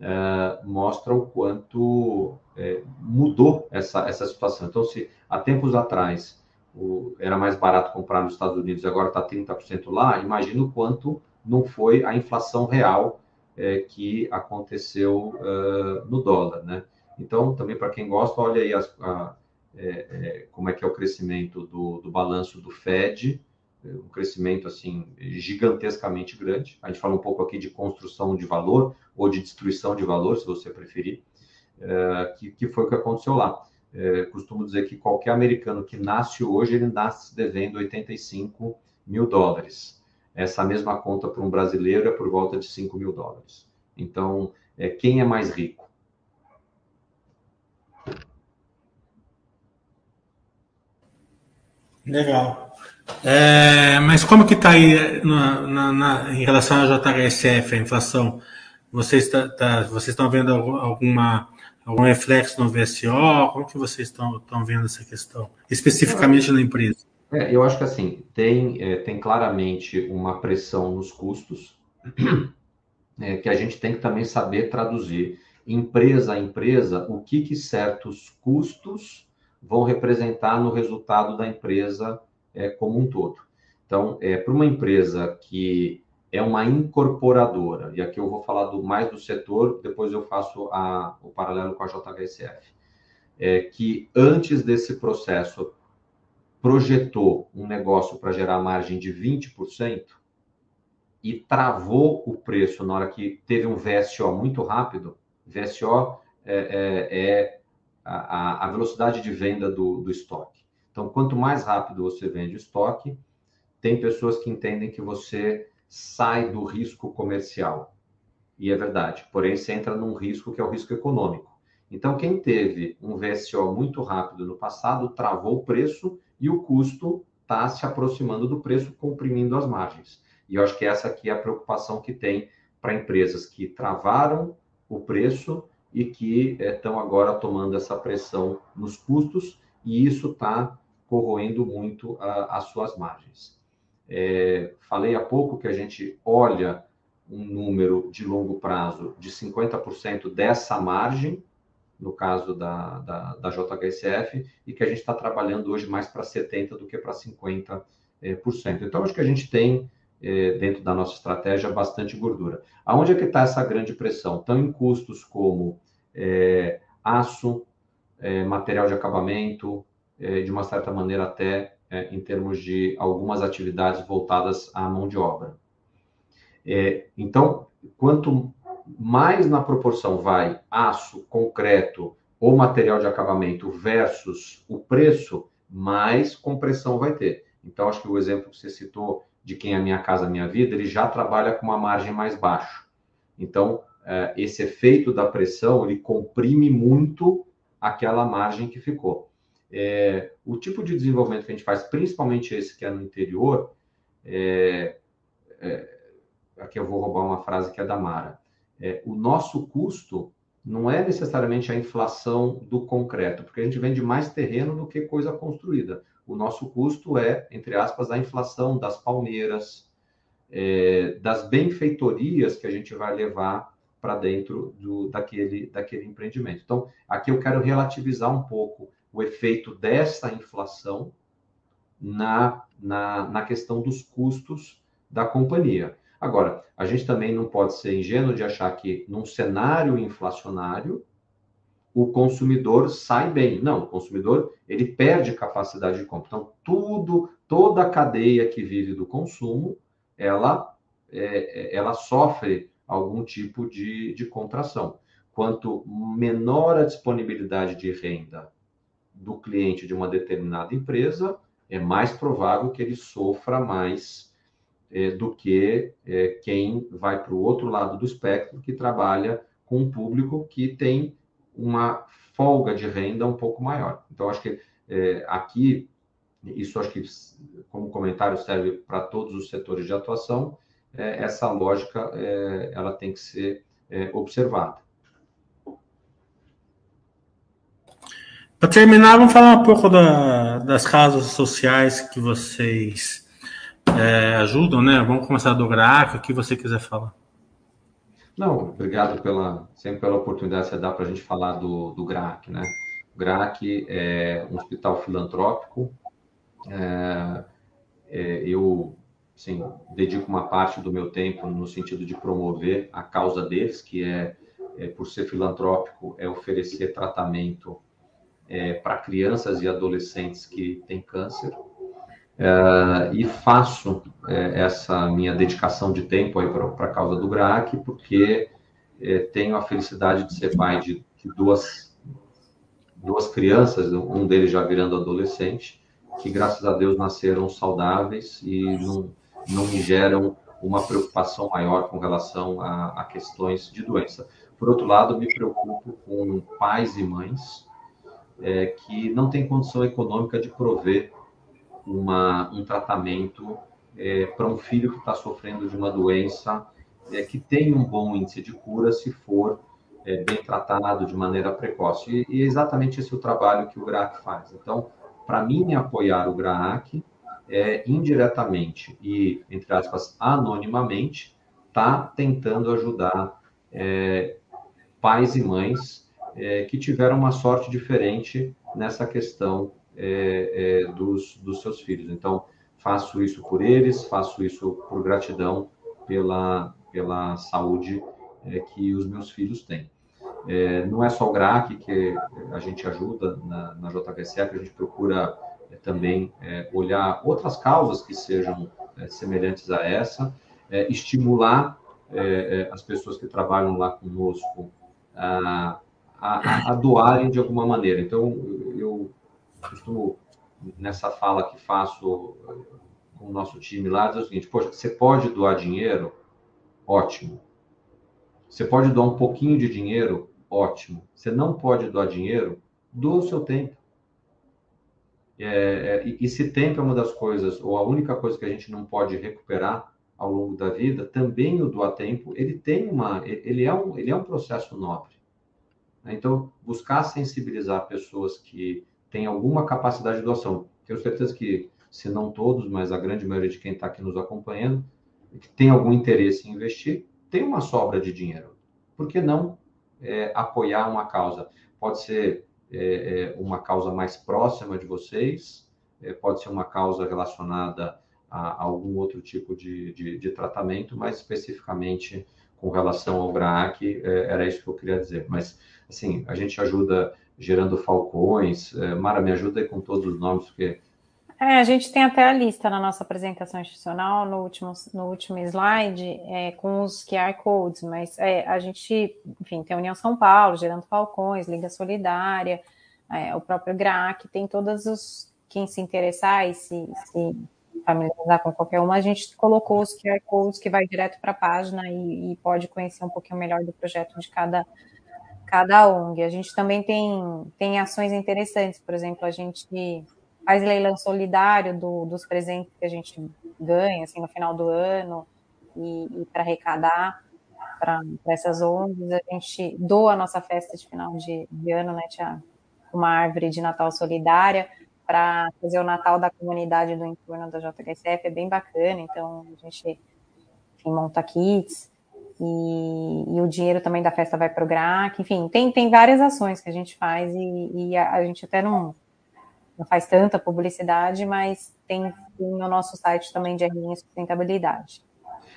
é, mostra o quanto é, mudou essa, essa situação. Então, se há tempos atrás o, era mais barato comprar nos Estados Unidos agora está 30% lá, imagina o quanto não foi a inflação real é, que aconteceu uh, no dólar, né? Então, também para quem gosta, olha aí as, a, é, é, como é que é o crescimento do, do balanço do Fed, um crescimento assim gigantescamente grande. A gente fala um pouco aqui de construção de valor ou de destruição de valor, se você preferir, é, que, que foi o que aconteceu lá. É, costumo dizer que qualquer americano que nasce hoje, ele nasce devendo 85 mil dólares. Essa mesma conta para um brasileiro é por volta de 5 mil dólares. Então, é, quem é mais rico? Legal. É, mas como que está aí na, na, na, em relação à JHSF, a inflação? Vocês, tá, tá, vocês estão vendo alguma, algum reflexo no VSO? Como que vocês estão, estão vendo essa questão, especificamente na empresa? É, eu acho que assim, tem, é, tem claramente uma pressão nos custos, é, que a gente tem que também saber traduzir empresa a empresa o que, que certos custos vão representar no resultado da empresa é, como um todo. Então, é, para uma empresa que é uma incorporadora, e aqui eu vou falar do, mais do setor, depois eu faço a, o paralelo com a JHSF, é, que antes desse processo projetou um negócio para gerar margem de 20% e travou o preço na hora que teve um VSO muito rápido, VSO é, é, é a, a, velocidade de venda do, do estoque. Então, quanto mais rápido você vende estoque, tem pessoas que entendem que você sai do risco comercial. E é verdade. Porém, você entra num risco que é o risco econômico. Então, quem teve um VSO muito rápido no passado travou o preço e o custo está se aproximando do preço, comprimindo as margens. E eu acho que essa aqui é a preocupação que tem para empresas que travaram o preço e que estão eh, agora tomando essa pressão nos custos, e isso está corroendo muito a, as suas margens. É, falei há pouco que a gente olha um número de longo prazo de 50% dessa margem, no caso da, da, da JHSF, e que a gente está trabalhando hoje mais para 70% do que para 50%. É. Então, acho que a gente tem, é, dentro da nossa estratégia, bastante gordura. Aonde é que está essa grande pressão? Estão em custos como é, aço, é, material de acabamento, de uma certa maneira até é, em termos de algumas atividades voltadas à mão de obra. É, então, quanto mais na proporção vai aço, concreto ou material de acabamento versus o preço, mais compressão vai ter. Então, acho que o exemplo que você citou de quem é Minha Casa Minha Vida, ele já trabalha com uma margem mais baixa. Então, esse efeito da pressão, ele comprime muito aquela margem que ficou. É, o tipo de desenvolvimento que a gente faz, principalmente esse que é no interior, é, é, aqui eu vou roubar uma frase que é da Mara. É, o nosso custo não é necessariamente a inflação do concreto, porque a gente vende mais terreno do que coisa construída. O nosso custo é, entre aspas, a inflação das palmeiras, é, das benfeitorias que a gente vai levar para dentro do, daquele, daquele empreendimento. Então, aqui eu quero relativizar um pouco o efeito dessa inflação na, na, na questão dos custos da companhia. Agora, a gente também não pode ser ingênuo de achar que num cenário inflacionário o consumidor sai bem. Não, o consumidor ele perde capacidade de compra. Então, tudo, toda a cadeia que vive do consumo, ela, é, é ela sofre algum tipo de, de contração. Quanto menor a disponibilidade de renda do cliente de uma determinada empresa, é mais provável que ele sofra mais é, do que é, quem vai para o outro lado do espectro, que trabalha com um público que tem uma folga de renda um pouco maior. Então, acho que é, aqui, isso acho que como comentário serve para todos os setores de atuação, é, essa lógica é, ela tem que ser é, observada. Para terminar, vamos falar um pouco da, das causas sociais que vocês é, ajudam, né? Vamos começar do GRAC, o que você quiser falar. Não, obrigado pela, sempre pela oportunidade que você dá para a gente falar do, do GRAC, né? O GRAC é um hospital filantrópico. É, é, eu, dedico uma parte do meu tempo no sentido de promover a causa deles, que é, é por ser filantrópico, é oferecer tratamento é, para crianças e adolescentes que têm câncer. É, e faço é, essa minha dedicação de tempo para a causa do GRAC, porque é, tenho a felicidade de ser pai de, de, duas, duas crianças, um deles já virando adolescente, que graças a Deus nasceram saudáveis e não, não me geram uma preocupação maior com relação a, a questões de doença. Por outro lado, me preocupo com pais e mães é, que não tem condição econômica de prover uma, um tratamento é, para um filho que está sofrendo de uma doença é, que tem um bom índice de cura se for é, bem tratado de maneira precoce. E, e, é exatamente esse é o trabalho que o GRAAC faz. Então, para mim, apoiar o GRAAC é indiretamente e, entre aspas, anonimamente, está tentando ajudar é, pais e mães é, que tiveram uma sorte diferente nessa questão é, é, dos, dos seus filhos. Então, faço isso por eles, faço isso por gratidão pela, pela saúde é, que os meus filhos têm. É, não é só o GRAC que a gente ajuda na, na a gente procura também olhar outras causas que sejam semelhantes a essa, estimular as pessoas que trabalham lá conosco a, a, a, doarem de alguma maneira. Então, eu costumo, nessa fala que faço com o nosso time lá, dizer o seguinte: poxa, você pode doar dinheiro? Ótimo. Você pode doar um pouquinho de dinheiro? Ótimo. Você não pode doar dinheiro? Doa o seu tempo. É, é, e, e se tempo é uma das coisas, ou a única coisa que a gente não pode recuperar ao longo da vida, também o doar tempo, ele tem uma, ele é um, ele é um processo nobre. Né? Então, buscar sensibilizar pessoas que têm alguma capacidade de doação. Tenho certeza que, se não todos, mas a grande maioria de quem está aqui nos acompanhando, que tem algum interesse em investir, tem uma sobra de dinheiro. Por que não é, apoiar uma causa? Pode ser é, é, uma causa mais próxima de vocês, é, pode ser uma causa relacionada a, a algum outro tipo de, de, de, tratamento, mas especificamente com relação ao GRAAC, é, era isso que eu queria dizer. Mas, assim, a gente ajuda gerando falcões, é, Mara, me ajuda aí com todos os nomes, porque é, a gente tem até a lista na nossa apresentação institucional, no último, no último slide, é, com os QR Codes, mas é, a gente, enfim, tem a União São Paulo, Gerando Falcões, Liga Solidária, é, o próprio GRAC, tem todos os, quem se interessar e se, se familiarizar com qualquer uma, a gente colocou os QR Codes que vai direto para a página e, e, pode conhecer um pouquinho melhor do projeto de cada, cada ONG. A gente também tem, tem ações interessantes, por exemplo, a gente faz leilão solidário do, dos presentes que a gente ganha assim, no final do ano e, e para arrecadar para essas ONGs, a gente doa a nossa festa de final de, de ano, né, Tiago? Uma árvore de Natal solidária para fazer o Natal da comunidade do entorno da JHSF, é bem bacana, então a gente enfim, monta kits e, e, o dinheiro também da festa vai para o GRAC, enfim, tem, tem várias ações que a gente faz e, e a, a gente até não não faz tanta publicidade, mas tem, no nosso site também de RN Sustentabilidade.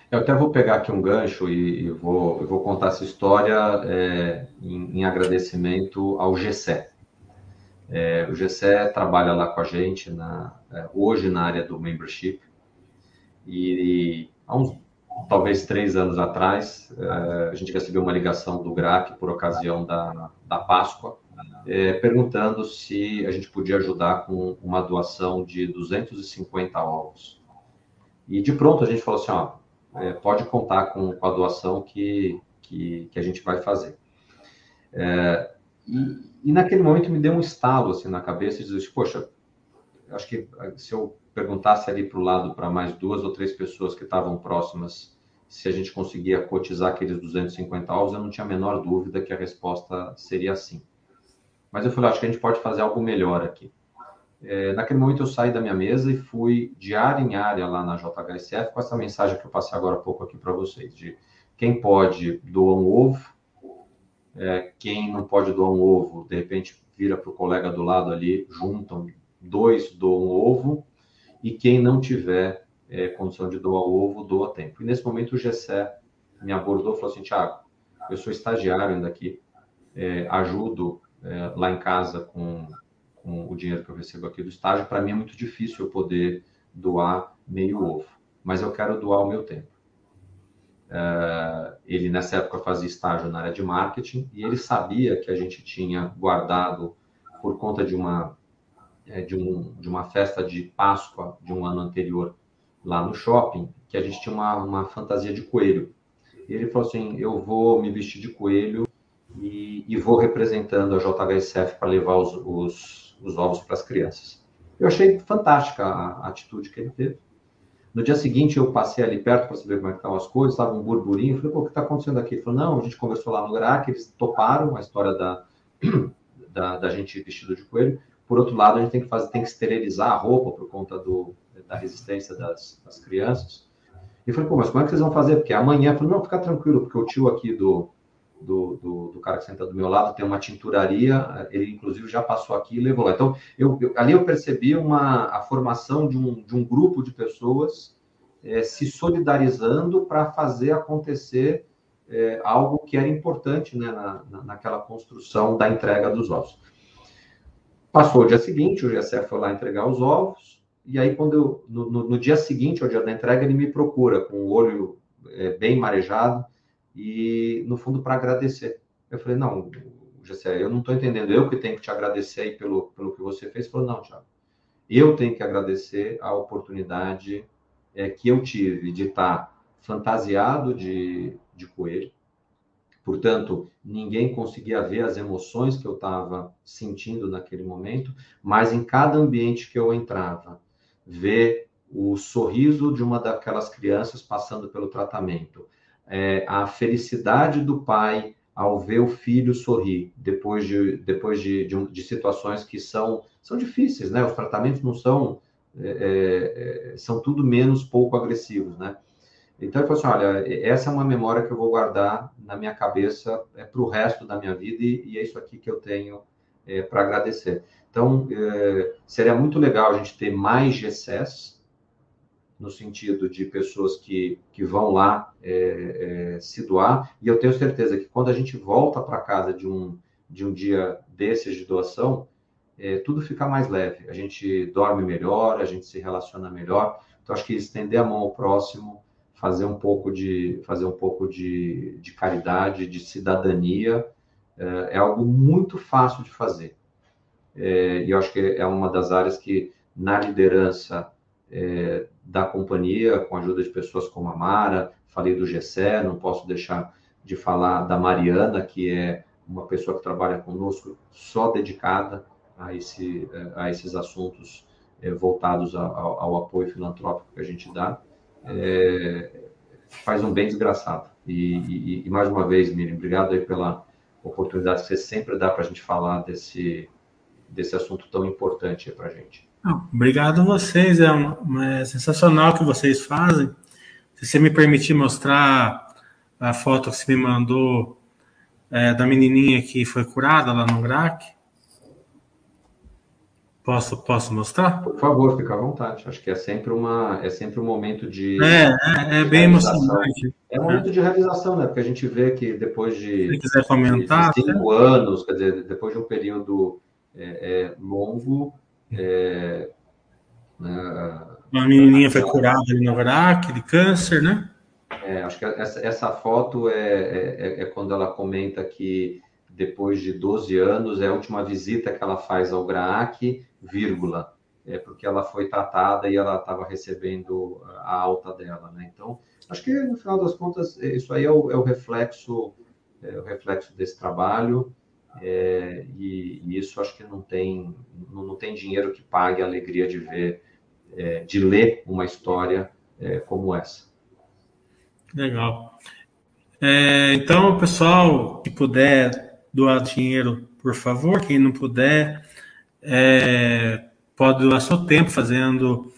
Eu até vou pegar aqui um gancho e, e vou, eu vou contar essa história é, em, em, agradecimento ao GCE. É, o GCE trabalha lá com a gente na, é, hoje na área do membership e, e há uns talvez três anos atrás é, a gente recebeu uma ligação do GRAC por ocasião da, da Páscoa é, perguntando se a gente podia ajudar com uma doação de 250 ovos. E de pronto a gente falou assim, ó, é, pode contar com, com, a doação que, que, que, a gente vai fazer. É, e, e, naquele momento me deu um estalo assim na cabeça e disse, assim, poxa, acho que se eu perguntasse ali para o lado para mais duas ou três pessoas que estavam próximas se a gente conseguia cotizar aqueles 250 ovos, eu não tinha a menor dúvida que a resposta seria sim. Mas eu falei, acho que a gente pode fazer algo melhor aqui. É, naquele momento eu saí da minha mesa e fui de área em área lá na JHSF com essa mensagem que eu passei agora há pouco aqui para vocês, de quem pode doar um ovo, é, quem não pode doar um ovo, de repente vira para o colega do lado ali, juntam dois, doam um ovo, e quem não tiver é, condição de doar ovo, doa tempo. E nesse momento o GCE me abordou e falou assim, Tiago, eu sou estagiário ainda aqui, é, ajudo é, lá em casa com, com o dinheiro que eu recebo aqui do estágio, para mim é muito difícil eu poder doar meio ovo, mas eu quero doar o meu tempo. É, ele nessa época fazia estágio na área de marketing e ele sabia que a gente tinha guardado por conta de uma é, de, um, de uma festa de Páscoa de um ano anterior lá no shopping que a gente tinha uma, uma fantasia de coelho. E ele falou assim: eu vou me vestir de coelho e, e vou representando a JHSF para levar os, os, os ovos para as crianças. Eu achei fantástica a, a atitude que ele teve. No dia seguinte, eu passei ali perto para saber como é que estavam as coisas, estava um burburinho. Falei, pô, o que está acontecendo aqui? Ele falou, não, a gente conversou lá no GRAC, eles toparam a história da, da, da, gente vestido de coelho. Por outro lado, a gente tem que fazer, tem que esterilizar a roupa por conta do, da resistência das, das crianças. E falei, pô, mas como é que vocês vão fazer? Porque amanhã, eu falei, não, fica tranquilo, porque o tio aqui do, do, do, do, cara que senta do meu lado tem uma tinturaria, ele inclusive já passou aqui e levou lá. Então, eu, eu, ali eu percebi uma, a formação de um, de um grupo de pessoas é, se solidarizando para fazer acontecer é, algo que era importante né, na, na, naquela construção da entrega dos ovos. Passou o dia seguinte, o GSF foi lá entregar os ovos, e aí quando eu, no, no, no dia seguinte, ao dia da entrega, ele me procura com o olho é, bem marejado, e no fundo para agradecer. Eu falei, não, Gessé, eu não estou entendendo, eu que tenho que te agradecer aí pelo, pelo que você fez. Falou, não, Thiago, eu tenho que agradecer a oportunidade é, que eu tive de estar fantasiado de, de coelho, portanto, ninguém conseguia ver as emoções que eu estava sentindo naquele momento, mas em cada ambiente que eu entrava, ver o sorriso de uma daquelas crianças passando pelo tratamento, é, a felicidade do pai ao ver o filho sorrir depois de, depois de, de, de situações que são, são difíceis, né? Os tratamentos não são, é, é, é são tudo menos pouco agressivos, né? Então, eu falei assim, olha, essa é uma memória que eu vou guardar na minha cabeça é, para o resto da minha vida e, e, é isso aqui que eu tenho é, para agradecer. Então, é, seria muito legal a gente ter mais GCS, no sentido de pessoas que, que vão lá é, é, se doar, e eu tenho certeza que quando a gente volta para casa de um, de um dia desses de doação, é, tudo fica mais leve, a gente dorme melhor, a gente se relaciona melhor, então acho que estender a mão ao próximo, fazer um pouco de, fazer um pouco de, de caridade, de cidadania, é, é algo muito fácil de fazer. É, e eu acho que é uma das áreas que, na liderança é, da companhia, com a ajuda de pessoas como a Mara, falei do Gessé, não posso deixar de falar da Mariana, que é uma pessoa que trabalha conosco só dedicada a, esse, a esses assuntos é, voltados ao, ao, apoio filantrópico que a gente dá, é, faz um bem desgraçado. E, e, e, mais uma vez, Miriam, obrigado aí pela oportunidade que você sempre dá para a gente falar desse, desse assunto tão importante para a gente. Obrigado a vocês, é, uma, é sensacional o que vocês fazem. Se você me permitir mostrar a foto que você me mandou é, da menininha que foi curada lá no GRAC. Posso, posso mostrar? Por favor, fica à vontade. Acho que é sempre, uma, é sempre um momento de. É, é, é bem emocionante. É um momento de realização, né? Porque a gente vê que depois de. Se quiser comentar. De cinco né? anos, quer dizer, depois de um período é, é longo, é, né, Uma menininha foi curada ali no Iraque de câncer, né? É, acho que essa, essa foto é, é, é, quando ela comenta que depois de 12 anos é a última visita que ela faz ao GRAAC, vírgula, é porque ela foi tratada e ela estava recebendo a alta dela, né? Então, acho que no final das contas isso aí é o, é o reflexo, é o reflexo desse trabalho é, e, e, isso acho que não tem, não, não, tem dinheiro que pague a alegria de ver, é, de ler uma história é, como essa. Legal. É, então, pessoal, que puder doar dinheiro, por favor. Quem não puder, é, pode doar seu tempo fazendo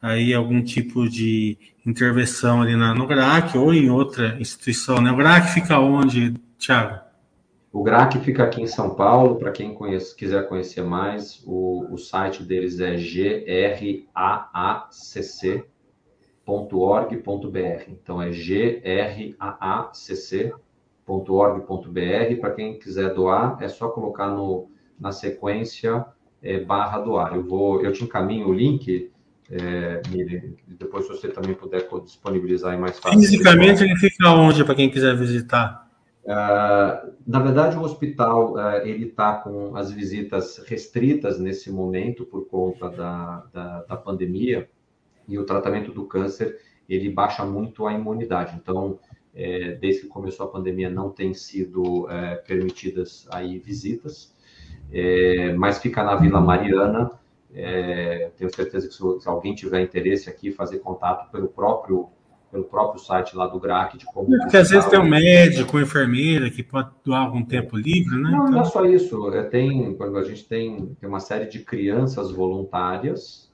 aí algum tipo de intervenção ali na, no GRAC ou em outra instituição. Né? O GRAC fica onde, Thiago? O GRAC fica aqui em São Paulo, para quem conhece, quiser conhecer mais, o, o site deles é graaacc.org.br. Então é graaacc.org.br. Para quem quiser doar, é só colocar no, na sequência é, barra doar. Eu vou, eu te encaminho o link, é, depois se você também puder disponibilizar aí mais fácil. Fisicamente ele fica onde para quem quiser visitar? Uh, na verdade, o hospital uh, ele está com as visitas restritas nesse momento por conta da, da, da, pandemia e o tratamento do câncer ele baixa muito a imunidade. Então, é, desde que começou a pandemia, não tem sido é, permitidas aí visitas, é, mas fica na Vila Mariana tenho certeza que se, se, alguém tiver interesse aqui, fazer contato pelo próprio pelo próprio site lá do GRAC de como. Porque às vezes tem um médico, uma enfermeira que pode doar algum tempo livre, né? Não, então... não é só isso. É, tem, quando a gente tem, tem uma série de crianças voluntárias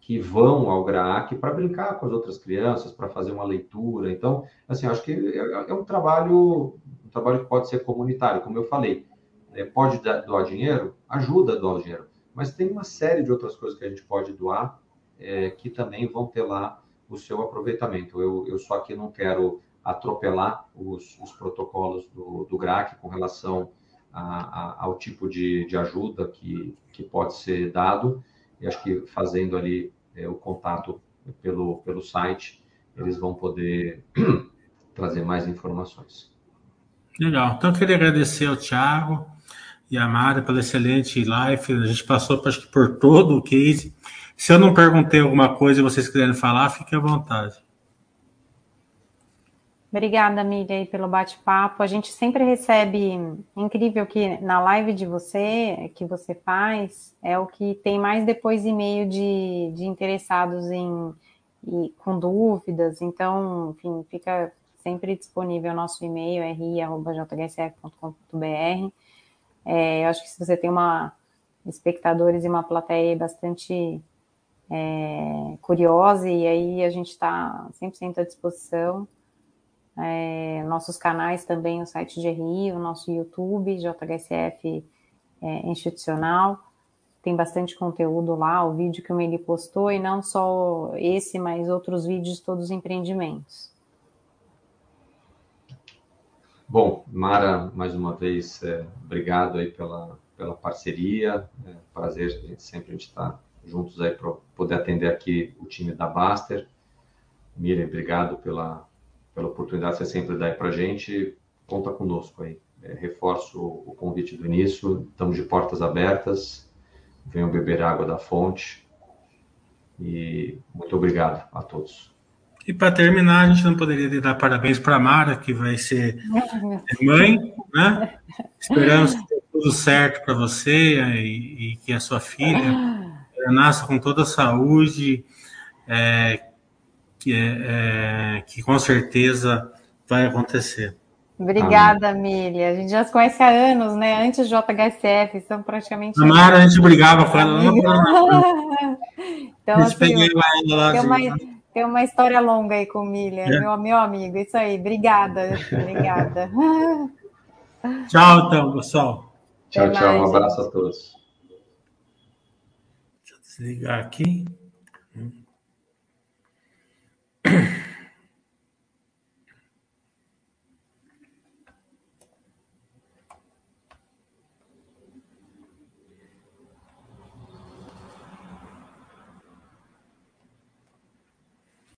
que vão ao GRAC para brincar com as outras crianças, para fazer uma leitura. Então, assim, acho que é, é, um trabalho, um trabalho que pode ser comunitário, como eu falei. É, pode doar dinheiro? Ajuda a doar dinheiro. Mas tem uma série de outras coisas que a gente pode doar é, que também vão ter lá o seu aproveitamento. Eu, eu só aqui não quero atropelar os, os protocolos do, do GRAC com relação a, a, ao tipo de, de ajuda que, que pode ser dado. E acho que fazendo ali é, o contato pelo, pelo site, eles vão poder trazer mais informações. Legal. Então, eu queria agradecer ao Thiago e a Mara pela excelente live. A gente passou, acho que, por todo o case. Se eu não perguntei alguma coisa e vocês quiserem falar, fique à vontade. Obrigada, Miriam, pelo bate-papo. A gente sempre recebe. Incrível que na live de você, que você faz, é o que tem mais depois e-mail de, de interessados em e, com dúvidas. Então, enfim, fica sempre disponível o nosso e-mail, ri.jhsf.com.br. É, eu acho que se você tem uma espectadores e uma plateia bastante é, curiosa, e aí a gente está 100% à disposição. É, nossos canais também, o site de RI, o nosso YouTube, JHSF é, Institucional, tem bastante conteúdo lá, o vídeo que o Meli postou, e não só esse, mas outros vídeos, todos os empreendimentos. Bom, Mara, mais uma vez, é, obrigado aí pela, pela parceria, é, prazer sempre a gente estar tá juntos aí para poder atender aqui o time da Baster. Miriam, obrigado pela, pela oportunidade que você sempre dá para a gente. Conta conosco aí. É, reforço o convite do início, estamos de portas abertas. Venham beber água da fonte. E muito obrigado a todos. E para terminar, a gente não poderia dar parabéns para a Mara, que vai ser mãe, né? Esperamos que dê tudo certo para você e, e, que a sua filha nasça com toda a saúde, é, que, é, é, que com certeza vai acontecer. Obrigada, Amém. A gente já se conhece há anos, né? Antes do JHSF, são praticamente. A Mara, a gente brigava com ela. então, a gente assim, ela lá tem, uma, tem uma história longa aí com o Milha, é. meu, meu amigo. Isso aí, obrigada. Obrigada. tchau, então, pessoal. Tchau, tchau. Um abraço a todos desligar aqui.